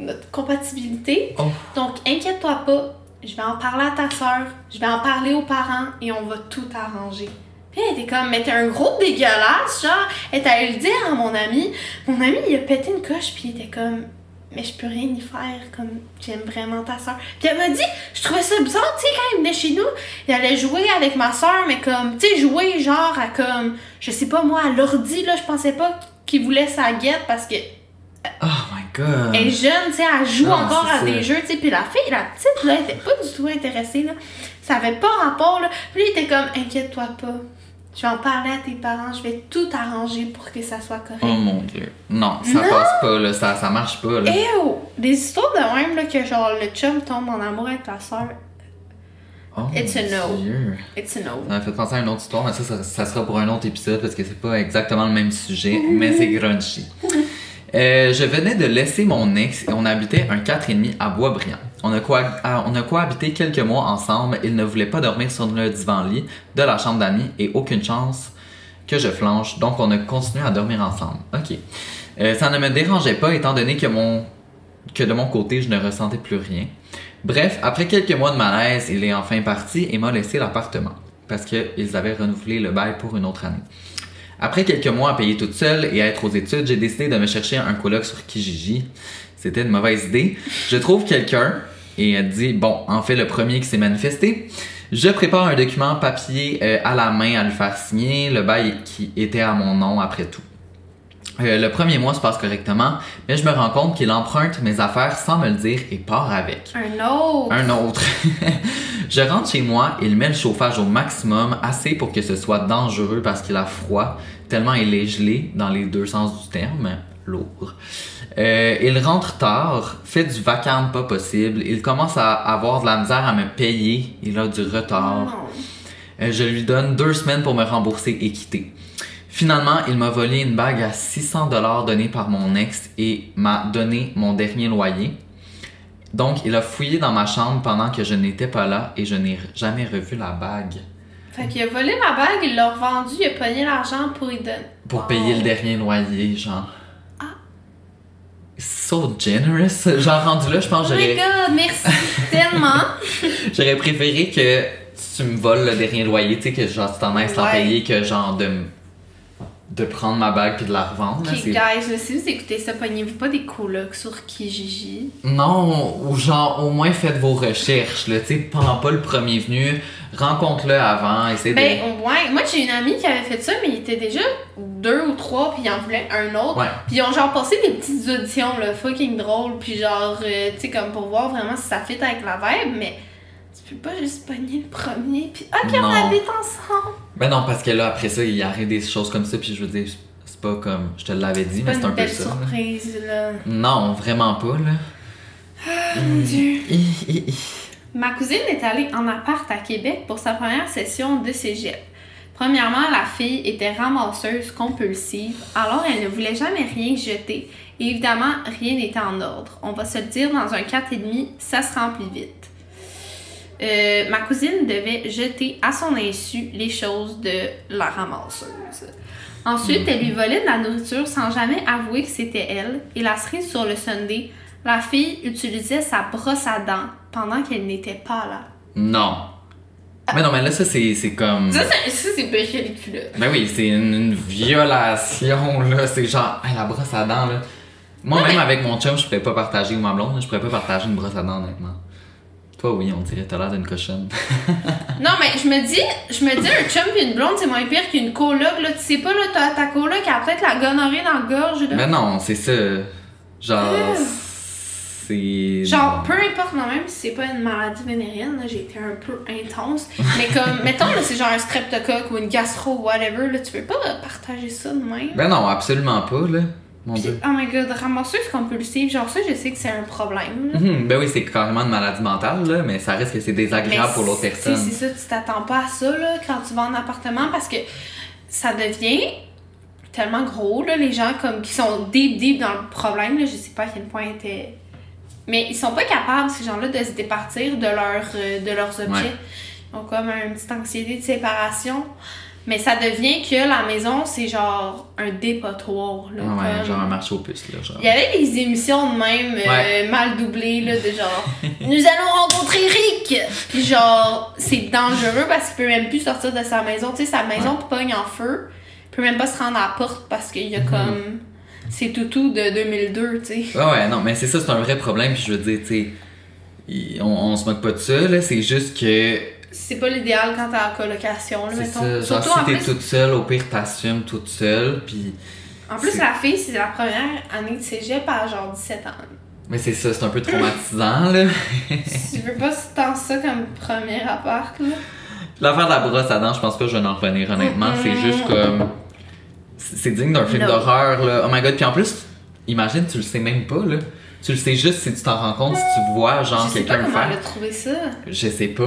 notre compatibilité. Oh. Donc inquiète-toi pas, je vais en parler à ta soeur, je vais en parler aux parents et on va tout arranger. Puis elle était comme, mais t'es un gros dégueulasse, genre, elle est allée le dire à mon ami. Mon ami, il a pété une coche, puis il était comme, mais je peux rien y faire, comme, j'aime vraiment ta soeur. Puis elle m'a dit, je trouvais ça bizarre, tu sais, quand il venait chez nous, il allait jouer avec ma soeur, mais comme, tu sais, jouer genre à comme, je sais pas moi, à l'ordi, là, je pensais pas qu'il voulait sa guette parce que Oh my god. elle est jeune, tu sais, elle joue Non, encore à ça. des jeux, tu sais, puis la fille, la petite, là, elle était pas du tout intéressée, là. Ça avait pas rapport, là. Puis lui, il était comme, inquiète-toi pas. Je vais en parler à tes parents, je vais tout arranger pour que ça soit correct. Oh mon dieu. Non, ça Non. passe pas, là. Ça, ça marche pas, là. Ew! Des histoires de même, là, que genre, le chum tombe en amour avec la soeur. Oh It's a no. Dieu. It's a no. Ça m'a fait penser à une autre histoire, mais ça, ça, ça sera pour un autre épisode parce que c'est pas exactement le même sujet, mais c'est grungy. Euh, je venais de laisser mon ex et on habitait un 4,5 à Boisbriand. On a, ah, on a cohabité quelques mois ensemble. Il ne voulait pas dormir sur le divan-lit de la chambre d'amis et aucune chance que je flanche, donc on a continué à dormir ensemble. Ok. Euh, ça ne me dérangeait pas étant donné que, mon, que de mon côté, je ne ressentais plus rien. Bref, après quelques mois de malaise, il est enfin parti et m'a laissé l'appartement parce qu'ils avaient renouvelé le bail pour une autre année. Après quelques mois à payer toute seule et à être aux études, j'ai décidé de me chercher un coloc sur Kijiji. C'était une mauvaise idée. Je trouve quelqu'un et elle dit bon, en fait le premier qui s'est manifesté. Je prépare un document papier euh, à la main à lui faire signer, le bail qui était à mon nom après tout. Euh, le premier mois se passe correctement, mais je me rends compte qu'il emprunte mes affaires sans me le dire et part avec. Un autre! Un autre. je rentre chez moi, il met le chauffage au maximum, assez pour que ce soit dangereux parce qu'il a froid, tellement il est gelé dans les deux sens du terme. Lourd. Euh, il rentre tard, fait du vacarme pas possible, il commence à avoir de la misère à me payer, il a du retard. Non. Euh, je lui donne deux semaines pour me rembourser et quitter. Finalement, il m'a volé une bague à 600 dollars donnée par mon ex et m'a donné mon dernier loyer. Donc, il a fouillé dans ma chambre pendant que je n'étais pas là et je n'ai jamais revu la bague Fait qu'il a volé la bague, il l'a revendue, il a pogné l'argent pour y donner. pour Oh. payer le dernier loyer, genre. So generous. Genre, rendu là, je pense Oh que my j'aurais, god, merci tellement! j'aurais préféré que tu me voles le dernier loyer, tu sais, que genre, tu t'en ailles sans payer, que genre de, de prendre ma bague puis de la revendre. Ok, c'est- guys, là, si vous écoutez ça, pognez-vous pas des colocs sur Kijiji. Non, ou genre, au moins faites vos recherches, là, tu sais, prends pas le premier venu, rencontre-le avant, essayez Ben, de... ouais, moi j'ai une amie qui avait fait ça, mais il était déjà deux ou trois, puis il en voulait un autre. Ouais. Puis ils ont genre passé des petites auditions, là, fucking drôle, puis genre, euh, tu sais, comme pour voir vraiment si ça fit avec la vibe, mais tu peux pas juste pogner le premier, puis ok, on Non. habite ensemble. Ben non, parce que là, après ça, il arrive des choses comme ça, puis je veux dire, c'est pas comme, je te l'avais dit, mais c'est un peu ça. surprise, là. Non, vraiment pas, là. Ah, Mon dieu. Ma cousine est allée en appart à Québec pour sa première session de cégep. Premièrement, la fille était ramasseuse compulsive, alors elle ne voulait jamais rien jeter. Et évidemment, rien n'était en ordre. On va se le dire, dans un 4,5, ça se remplit vite. Euh, ma cousine devait jeter à son insu les choses de la ramasseuse. Ensuite, elle lui volait de la nourriture sans jamais avouer que c'était elle. Et la cerise sur le Sunday, la fille utilisait sa brosse à dents pendant qu'elle n'était pas là. Non. Mais non, mais là, ça, c'est c'est comme. Ça, c'est- ça, c'est culottes. Ben oui, c'est une, une violation, là. C'est genre, hey, la brosse à dents, là. Moi, Non, même mais- avec mon chum, je pourrais pas partager, ou ma blonde, je pourrais pas partager une brosse à dents, honnêtement. Toi, oui, on dirait, t'as l'air d'une cochonne. Non, mais je me dis, je me dis, un chum pis une blonde, c'est moins pire qu'une coloc, là. Tu sais pas, là, t'as ta coloc, elle a peut-être la gonorrhée dans la gorge, là. Mais non, c'est ça. Genre, Ah. c'est. Genre, peu importe, non, même si c'est pas une maladie vénérienne, là, j'ai été un peu intense. Mais comme, mettons, là, c'est genre un streptocoque ou une gastro, whatever, là, tu peux pas partager ça de même? Ben non, absolument pas, là. Mon Pis, dieu. oh my god, ramasseuse compulsive, genre ça, je sais que c'est un problème. Mhm, Ben oui, c'est carrément une maladie mentale, là, mais ça reste que c'est désagréable Mais pour l'autre personne. C'est ça, tu t'attends pas à ça là, quand tu vas en appartement parce que ça devient tellement gros, là, les gens comme qui sont deep deep dans le problème, là, je sais pas à quel point était. Mais ils sont pas capables, ces gens-là, de se départir de, leur, euh, de leurs objets. Ouais. Ils ont comme une petite anxiété de séparation. Mais ça devient que la maison, c'est genre un dépotoir. Là, Ah ouais, comme- genre un marché aux puces, là. Genre. il y avait des émissions de même euh, Ouais. mal doublées là, de genre nous allons rencontrer Rick puis genre c'est dangereux parce qu'il peut même plus sortir de sa maison tu sais sa maison pogne en feu il peut même pas se rendre à la porte parce qu'il y Mhm. a comme c'est toutou de 2002 tu sais Ouais, ouais, non, mais c'est ça, c'est un vrai problème, puis je veux dire, tu sais, on, on se moque pas de ça, là, c'est juste que. C'est pas l'idéal quand t'es en colocation là, mettons. ça, genre, surtout si t'es plus, toute seule, au pire, t'assumes toute seule, puis. en plus la fille c'est la première année de cégep à genre 17 ans Mais c'est ça, c'est un peu traumatisant, là. tu veux pas tant ça comme premier appart là L'affaire de la brosse à dents, je pense pas que je vais en revenir, honnêtement. C'est juste comme. C'est digne d'un film d'horreur, là. Oh my god, puis en plus, imagine, tu le sais même pas, là. Tu le sais juste si tu t'en rends compte, si tu vois, genre, je sais pas quelqu'un le faire. trouvé ça Je sais pas.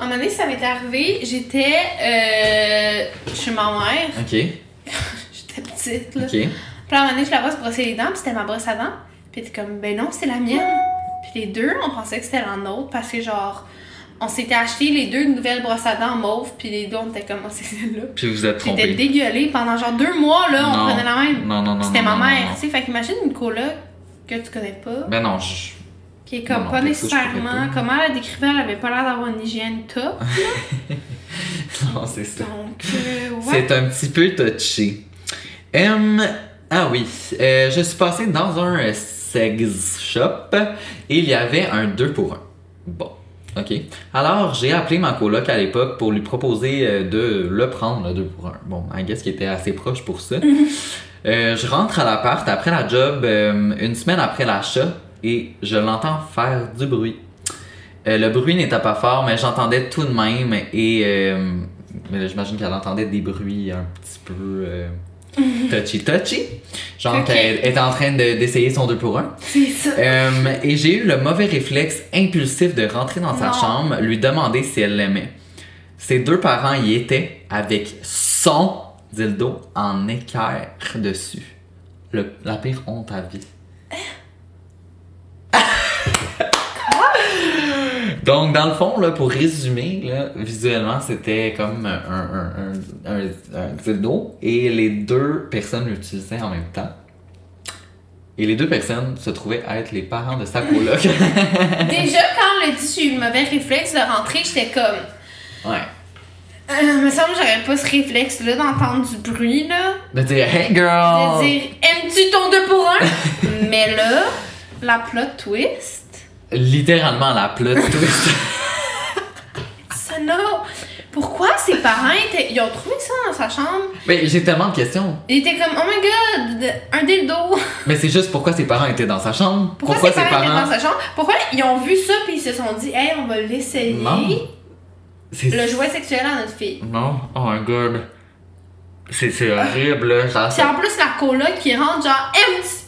À un moment donné, ça m'est arrivé, j'étais euh, chez ma mère, Ok, j'étais petite là. ok. Puis à un moment donné, je la vois se brosser les dents, puis c'était ma brosse à dents. Puis était comme, ben non, c'est la mienne. Puis les deux, on pensait que c'était la nôtre parce que genre, on s'était acheté les deux une nouvelle brosse à dents mauve, puis les deux, on était comme, oh, c'est celle-là. Puis vous êtes J'étais trompé. dégueulée pendant genre deux mois, là, on prenait la même. Non, non, non. C'était ma mère, tu sais. Fait qu'imagine une coloc que tu connais pas, Ben non, je. qui est comme Non, pas nécessairement, pas. comment elle la décrivait, elle avait pas l'air d'avoir une hygiène top. Non, c'est ça. Donc, euh, ouais. C'est un petit peu touché. Ah oui, euh, je suis passé dans un sex shop et il y avait un 2 pour 1. Bon, ok. Alors, j'ai appelé ma coloc à l'époque pour lui proposer euh, de le prendre, le 2 pour 1. Bon, I guess qu'il était assez proche pour ça. Euh, je rentre à l'appart après la job, euh, une semaine après l'achat, et je l'entends faire du bruit. Euh, le bruit n'était pas fort, mais j'entendais tout de même. Et j'imagine qu'elle entendait des bruits un petit peu touchy touchy. Genre qu'elle était en train de- d'essayer son 2 pour 1. C'est ça. Euh, et j'ai eu le mauvais réflexe impulsif de rentrer dans sa chambre, lui demander si elle l'aimait. Ses deux parents y étaient avec son dildo en équerre dessus. Le- la pire honte à vie. Donc, dans le fond, là, pour résumer, là, visuellement, c'était comme un, un, un, un, un dildo et les deux personnes l'utilisaient en même temps. Et les deux personnes se trouvaient être les parents de sa coloc. Déjà, quand on l'a dit, j'ai eu le mauvais réflexe de rentrer, j'étais comme. ouais. Euh, me semble que j'aurais pas ce réflexe-là d'entendre du bruit, là. De dire, hey girl! De dire, aimes-tu ton 2 pour 1? Mais là, la plot twist, Littéralement la plot twist. ça n'a. Pourquoi ses parents étaient. Ils ont trouvé ça dans sa chambre? Mais j'ai tellement de questions. Ils étaient comme, oh my god, un dildo. Mais c'est juste pourquoi ses parents étaient dans sa chambre? Pourquoi, ses parents, étaient dans sa chambre? Pourquoi ils ont vu ça puis ils se sont dit, hey, on va l'essayer? C'est- Le jouet sexuel à notre fille. Non, oh my god. C'est c'est horrible, là. Genre, Puis en plus, la coloc qui rentre, genre, aimes-tu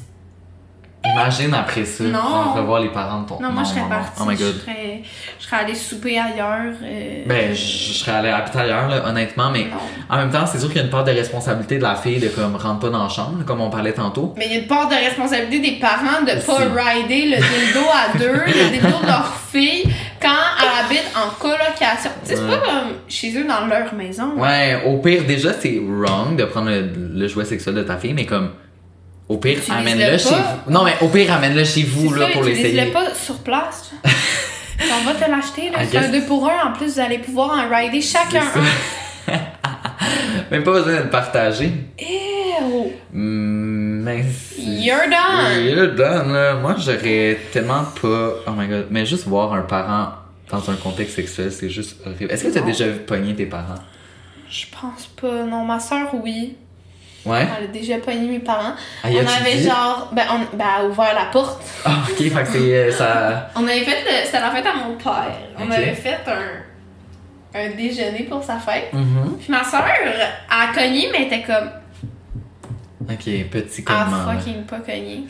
Imagine après ça, Non. revoir les parents de ton Non, moi je serais partie. Oh my Je serais, je serais allée souper ailleurs. euh, Ben, je je serais allé habiter ailleurs, là, honnêtement, mais Non. en même temps, c'est sûr qu'il y a une part de responsabilité de la fille de comme rentre pas dans la chambre, comme on parlait tantôt. Mais il y a une part de responsabilité des parents de pas Aussi. rider le dildo à deux, le dildo de leur fille, quand elle habite en colocation. Tu sais, c'est pas comme chez eux dans leur maison. Ouais, au pire, déjà, c'est wrong de prendre le, le jouet sexuel de ta fille, mais comme, au pire, amène-le chez vous. Non, mais au pire, amène-le chez vous, là, ça, pour l'essayer. pas sur place. On va te l'acheter, C'est un 2 pour 1. En plus, vous allez pouvoir en rider chacun un. Même pas besoin de le partager. Ew. Hmm, Mais. You're done. You're done, là. Moi, j'aurais tellement pas. Oh my god. Mais juste voir un parent dans un contexte sexuel, c'est juste horrible. Est-ce que t'as Non. déjà vu pogner tes parents? Je pense pas. Non, ma soeur, oui. Ouais? Elle a déjà pogné mes parents. Ah, on avait dit? genre. Ben, on ben, elle a ouvert la porte. Ah, ok, fait que c'est. euh, ça. On avait fait. le- C'était la fête à mon père. On avait fait un. Un déjeuner pour sa fête. Mhm. Puis ma soeur, elle a cogné, mais elle était comme. Ok, petit Elle comment. a fucking pas cogné.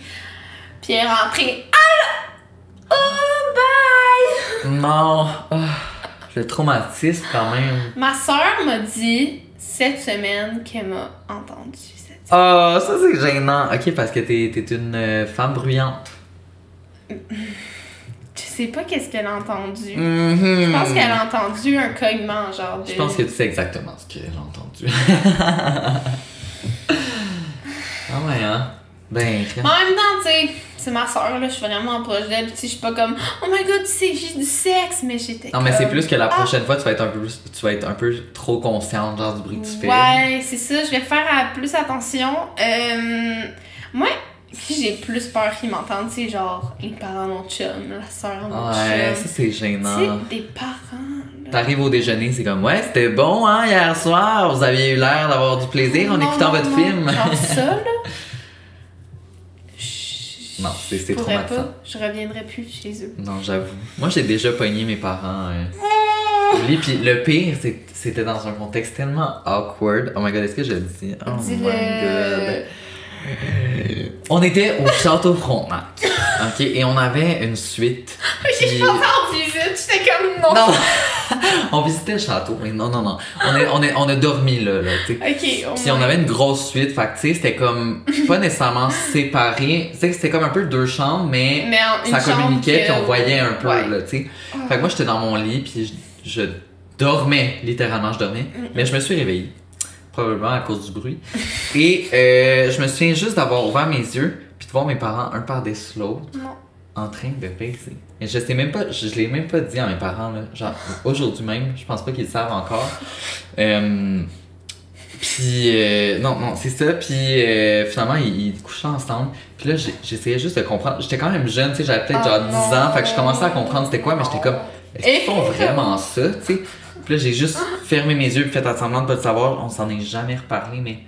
Puis elle est rentrée. Ah là! Oh, bye! Non. Ah, le traumatisme, quand même. Ma soeur m'a dit cette semaine qu'elle m'a entendu cette Ah, ça c'est gênant. Ok, parce que t'es t'es une euh, femme bruyante. Je sais pas qu'est-ce qu'elle a entendu. Mhm. Je pense qu'elle a entendu un cognement, genre de. Je pense que tu sais exactement ce qu'elle a entendu. ah ouais, hein? Ben, en même temps, tu sais, c'est ma soeur, là, je suis vraiment proche d'elle. Tu sais, je suis pas comme, oh my god, tu sais, j'ai du sexe, mais j'étais. Non, mais c'est plus que la Ah! prochaine fois, tu vas être un peu, plus- tu vas être un peu trop consciente, genre, du bruit que tu fais. Ouais, c'est ça, je vais faire à- plus attention. Euh, moi, qui j'ai plus peur qu'ils m'entendent, c'est genre les parents mon chum, la soeur mon Ouais, chum. ça c'est gênant. sais, des parents. T'arrives au déjeuner, c'est comme, ouais, c'était bon, hein, hier soir, vous aviez eu l'air d'avoir du plaisir en Non, écoutant non, votre non, film. Genre ça, là. Je- Non, c'est- je pourrais pas, je reviendrai plus chez eux. Non, j'avoue. Moi, j'ai déjà pogné mes parents. euh, au lit, puis le pire, c'était dans un contexte tellement awkward. Oh my god, est-ce que je le dis? Oh my god. On était au Château Frontenac. OK? Et on avait une suite. J'ai puis- pensé en visite, j'étais comme non. Non! on visitait le château. Mais non, non, non. On, est, on, est, on a dormi là, là, tu sais. Puis on avait une grosse suite, fait que tu sais, c'était comme pas nécessairement séparé. Tu sais, c'était comme un peu deux chambres, mais, Mais en- une ça communiquait, que- puis on voyait un peu, Ouais. là, tu sais. Fait que moi, j'étais dans mon lit, puis je, je dormais, littéralement, je dormais. Mais je me suis réveillée, probablement à cause du bruit. Et euh, je me souviens juste d'avoir ouvert mes yeux, puis de voir mes parents, un par-dessus l'autre. En train de baiser. Et je sais même pas, je, je l'ai même pas dit à mes parents, là. Genre, aujourd'hui même, je pense pas qu'ils le savent encore. Euh, puis, euh, non, non, c'est ça. Puis, euh, finalement, ils, ils couchaient ensemble. Puis là, j'essayais juste de comprendre. J'étais quand même jeune, tu sais, j'avais peut-être Oh genre 10 ans. Fait que je commençais à comprendre c'était quoi, mais j'étais comme, est-ce qu'ils font vraiment ça, tu sais? Puis là, j'ai juste fermé mes yeux, puis fait semblant de pas le savoir. On s'en est jamais reparlé, mais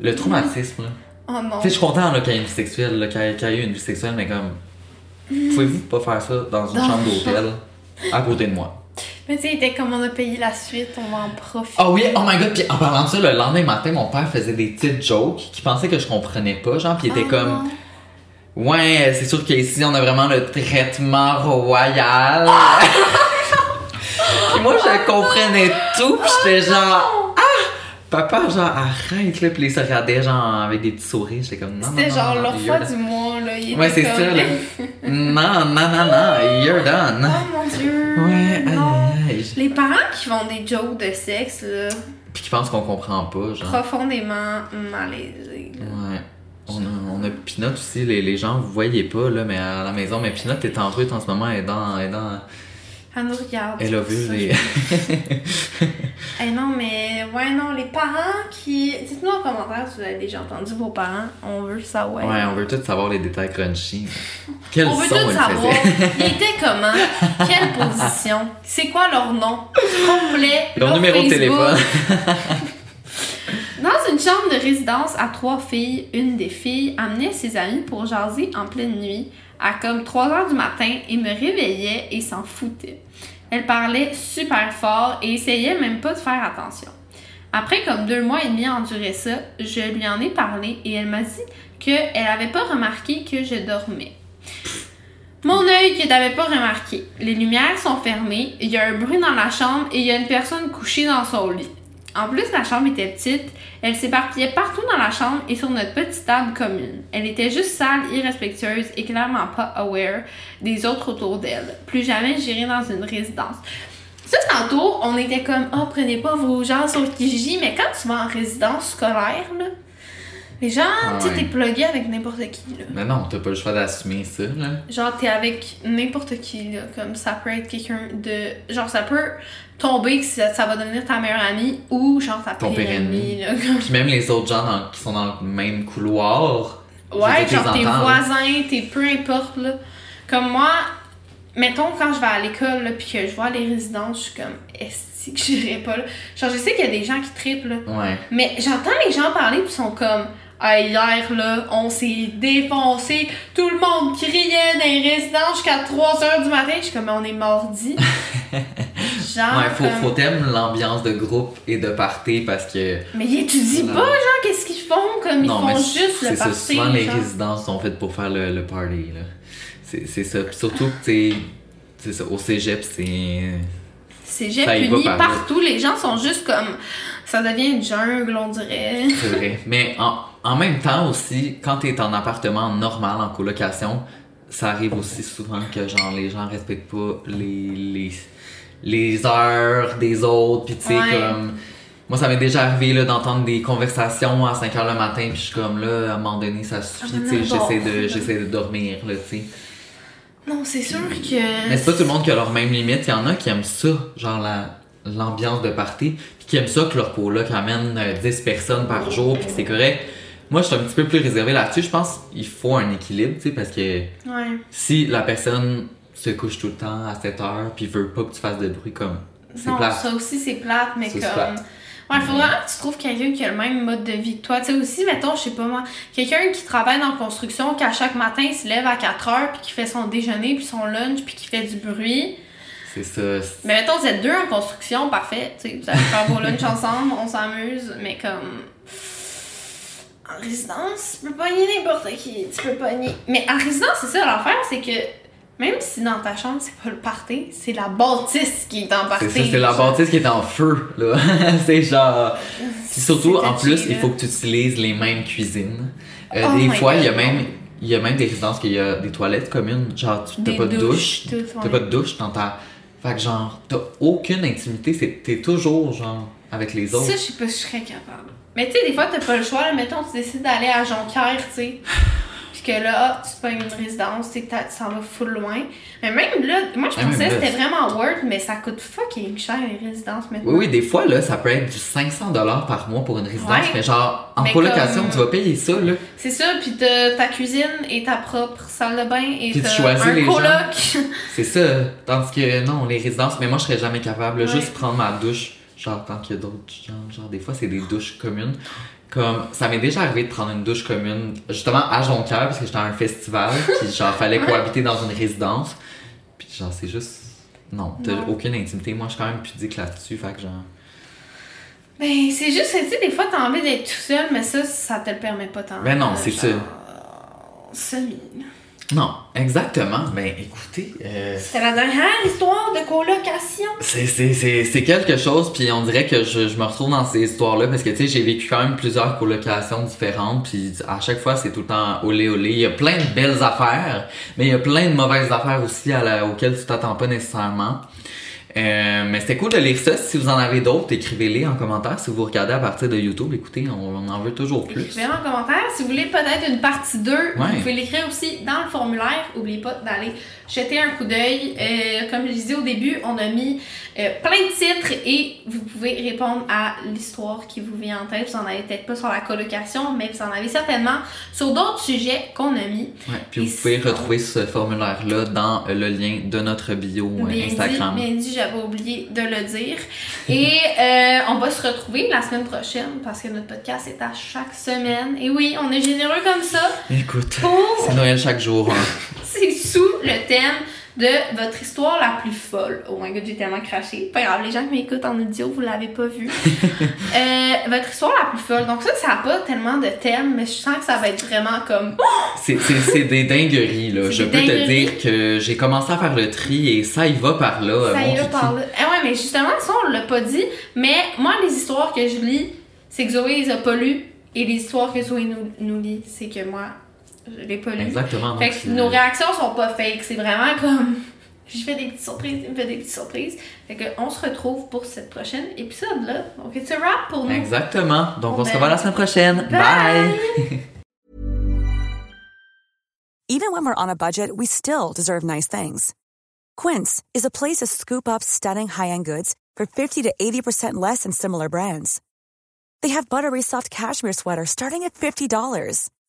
le traumatisme, là. Oh non. Tu sais, je suis content là, qu'il y ait une vie sexuelle, qu'il y ait eu une vie sexuelle, mais comme. Pouvez-vous pas faire ça dans une Dans chambre d'hôtel à côté de moi? Mais tu sais, il était comme on a payé la suite, on va en profiter. Ah oui, oh my god, puis en parlant de ça, le lendemain matin, mon père faisait des petites jokes qui pensait que je comprenais pas, genre, puis il était Oh comme. non. Ouais, c'est sûr qu'ici, on a vraiment le traitement royal. puis moi, je comprenais tout, puis j'étais genre. Papa, genre, arrête, là, puis il se regardait, genre, avec des petits sourires. J'étais comme, non, non, C'était genre leur fois du mois, là. Il Ouais, c'est ça, là. non, non, non, non, you're done. Oh mon dieu. Ouais, aïe. Les parents qui font des jokes de sexe, là, Puis qui pensent qu'on comprend pas, genre. profondément malaisés. là. Ouais. On a, on a Pinot aussi, les, les gens, vous voyez pas, là, mais à la maison, mais Pinot est en route en ce moment, elle est dans. Elle, est dans, Elle nous regarde. elle a vu les. ça. Eh non, mais ouais, non, les parents qui. Dites-nous en commentaire si vous avez déjà entendu vos parents. On veut savoir. ouais, on veut tous savoir les détails crunchy. Quel On veut son tout elle savoir. Ils étaient comment? Quelle position? C'est quoi leur nom? Complet. Leur numéro de téléphone. Dans une chambre de résidence à trois filles, une des filles amenait ses amis pour jaser en pleine nuit à comme 3 heures du matin et me réveillait et s'en foutait. Elle parlait super fort et essayait même pas de faire attention. Après comme deux mois et demi à endurer ça, je lui en ai parlé et elle m'a dit qu'elle avait pas remarqué que je dormais. Mon œil que t'avais pas remarqué. Les lumières sont fermées, il y a un bruit dans la chambre et il y a une personne couchée dans son lit. En plus, la chambre était petite, elle s'éparpillait partout dans la chambre et sur notre petite table commune. Elle était juste sale, irrespectueuse et clairement pas aware des autres autour d'elle. Plus jamais j'irai dans une résidence. Ça, tantôt, on était comme, oh, prenez pas vos gens sur Kijiji, mais quand tu vas en résidence scolaire, là, Les gens, Ah tu sais, ouais. t'es plugué avec n'importe qui, là. Mais non, t'as pas le choix d'assumer ça, là. Genre, t'es avec n'importe qui, là. Comme ça peut être quelqu'un de. Genre, ça peut tomber que ça, ça va devenir ta meilleure amie ou genre ta Ton pire pire amie, là. Comme- Puis même les autres gens dans- qui sont dans le même couloir. Ouais, genre t'es voisins, tes peu importe, là. Comme moi, mettons quand je vais à l'école, là, puis que je vois les résidences, je suis comme, est-ce que j'irai pas là? Genre, je sais qu'il y a des gens qui triplent, là. Ouais. Mais j'entends les gens parler, puis ils sont comme, ah, hier, là, on s'est défoncé, tout le monde criait dans les résidences jusqu'à 3 h du matin. Je suis comme, on est mordi. Genre, Ouais, faut, faut t'aimer l'ambiance de groupe et de party parce que. Mais ils étudient pas, genre, qu'est-ce qu'ils font? Comme ils font mais juste c'est le ça, party. souvent les genre. résidences sont faites pour faire le, le party, là. C'est c'est ça. Puis surtout que, tu sais, c'est ça, au cégep, c'est. C'est va puni partout. Les gens sont juste comme. Ça devient une jungle, on dirait. C'est vrai. Mais en, en même temps aussi, quand t'es en appartement normal, en colocation, ça arrive aussi souvent que genre les gens respectent pas les, les, les heures des autres. Puis tu sais, Ouais. comme. Moi, ça m'est déjà arrivé là, d'entendre des conversations à 5 h le matin, puis je suis comme là, à un moment donné, ça suffit, Ah, tu sais, j'essaie de, j'essaie de dormir, là, tu sais. Non, c'est sûr que. Mais c'est pas tout le monde qui a leur même limite. Il y en a qui aiment ça, genre la, l'ambiance de party, puis qui aiment ça que leur coloc amène euh, 10 personnes par jour, puis que c'est correct. Moi, je suis un petit peu plus réservé là-dessus. Je pense qu'il faut un équilibre, tu sais, parce que Ouais. si la personne se couche tout le temps à 7 heures, puis veut pas que tu fasses de bruit, comme Non, plate. ça aussi, c'est plate, mais Ça, comme. plate. Ouais, il faut vraiment que tu trouves quelqu'un qui a le même mode de vie que toi. Tu sais, aussi, mettons, je sais pas moi, quelqu'un qui travaille dans la construction, qu'à chaque matin, il se lève à 4 heures, puis qui fait son déjeuner, puis son lunch, puis qui fait du bruit. C'est ça. Mais mettons, vous êtes deux en construction, parfait. Tu sais, vous allez faire vos lunchs ensemble, on s'amuse, mais comme. En résidence, tu peux pogner n'importe qui. Tu peux pogner. Mais en résidence, c'est ça l'affaire, c'est que même si dans ta chambre, c'est pas le party, c'est la bâtisse qui est en party. C'est ça, c'est la bâtisse qui est en feu, là. c'est genre. Puis surtout, en plus, il faut que tu utilises les mêmes cuisines. Euh, Oh des fois, il y a même. Il y a même des résidences qu'il y a des toilettes communes. Genre, tu t'as pas de douche. T'as pas de douche dans ta. Fait que genre, t'as aucune intimité. T'es toujours, genre, avec les autres. Ça, je sais pas je serais capable. Mais tu sais, des fois, t'as pas le choix. Là, mettons, tu décides d'aller à Jonquière, tu sais. Puis que là, ah, tu te pognes une résidence, tu sais, vas full loin. Mais même là, moi, je Même pensais que c'était vraiment worth, mais ça coûte fucking cher, les résidences maintenant. Oui, oui, des fois, là, ça peut être du 500$ par mois pour une résidence. Ouais. Mais genre, en Mais colocation, comme- tu vas payer ça, là. C'est ça, puis ta cuisine et ta propre salle de bain et Puis tu choisis un les coloc. C'est ça. Tandis que non, les résidences, mais moi je serais jamais capable. Ouais. Juste prendre ma douche, genre tant qu'il y a d'autres gens, genre des fois c'est des douches communes. Comme ça m'est déjà arrivé de prendre une douche commune, justement à Jonquière, parce que j'étais à un festival, puis genre fallait cohabiter dans une résidence. Puis genre c'est juste. Non, t'as aucune intimité. Moi je suis quand même pudique là-dessus, fait que genre. Ben, c'est juste que, tu sais, des fois, t'as envie d'être tout seul, mais ça, ça te le permet pas tant. Ben non, c'est ça. Semi. Non, exactement. Ben écoutez, euh, C'était la dernière histoire de colocation. C'est, c'est, c'est, c'est quelque chose, puis on dirait que je, je me retrouve dans ces histoires-là parce que tu sais, j'ai vécu quand même plusieurs colocations différentes, puis à chaque fois c'est tout le temps olé olé. Il y a plein de belles affaires, mais il y a plein de mauvaises affaires aussi à la- auxquelles tu t'attends pas nécessairement. Euh, mais c'était cool de lire ça. Si vous en avez d'autres, écrivez-les en commentaire. Si vous regardez à partir de YouTube, écoutez, on, on en veut toujours plus. Écrivez en commentaire. Si vous voulez peut-être une partie 2, Ouais. vous pouvez l'écrire aussi dans le formulaire. N'oubliez pas d'aller jeter un coup d'œil. Euh, comme je disais au début, on a mis euh, plein de titres et vous pouvez répondre à l'histoire qui vous vient en tête. Vous en avez peut-être pas sur la colocation, mais vous en avez certainement sur d'autres sujets qu'on a mis. Ouais, puis Et vous pouvez sinon- retrouver ce formulaire-là dans euh, le lien de notre bio Bien Instagram. dit, bien dit, j'avais oublié de le dire. Et euh, on va se retrouver la semaine prochaine parce que notre podcast est à chaque semaine. Et oui, on est généreux comme ça. Écoute, Pour c'est Noël chaque jour. hein. C'est sous le thème de votre histoire la plus folle. Oh my god, j'ai tellement craché. Pas grave, les gens qui m'écoutent en audio, vous l'avez pas vu. Euh, votre histoire la plus folle. Donc ça, ça n'a pas tellement de thème, mais je sens que ça va être vraiment comme... C'est, c'est, c'est des dingueries, là. Je peux te dire que j'ai commencé à faire le tri et ça y va par là. Ça y va par là. Eh ouais, mais justement, ça, on l'a pas dit. Mais moi, les histoires que je lis, c'est que Zoé les a pas lues. Et les histoires que Zoé nous, nous lit, c'est que moi, je l'ai pas lu. Exactement. Fait que c'est- nos réactions sont pas fake. C'est vraiment comme... J'y fais des petites surprises, il me fait des petites surprises. Fait que on se retrouve pour cette prochaine épisode-là. Donc, it's a wrap pour nous. Exactement. Donc, on se ben, revoit la semaine prochaine. Bye! Even when we're on a budget, we still deserve nice things. Quince is a place to scoop up stunning high-end goods for 50 to 80% less than similar brands. They have buttery soft cashmere sweaters starting at $50,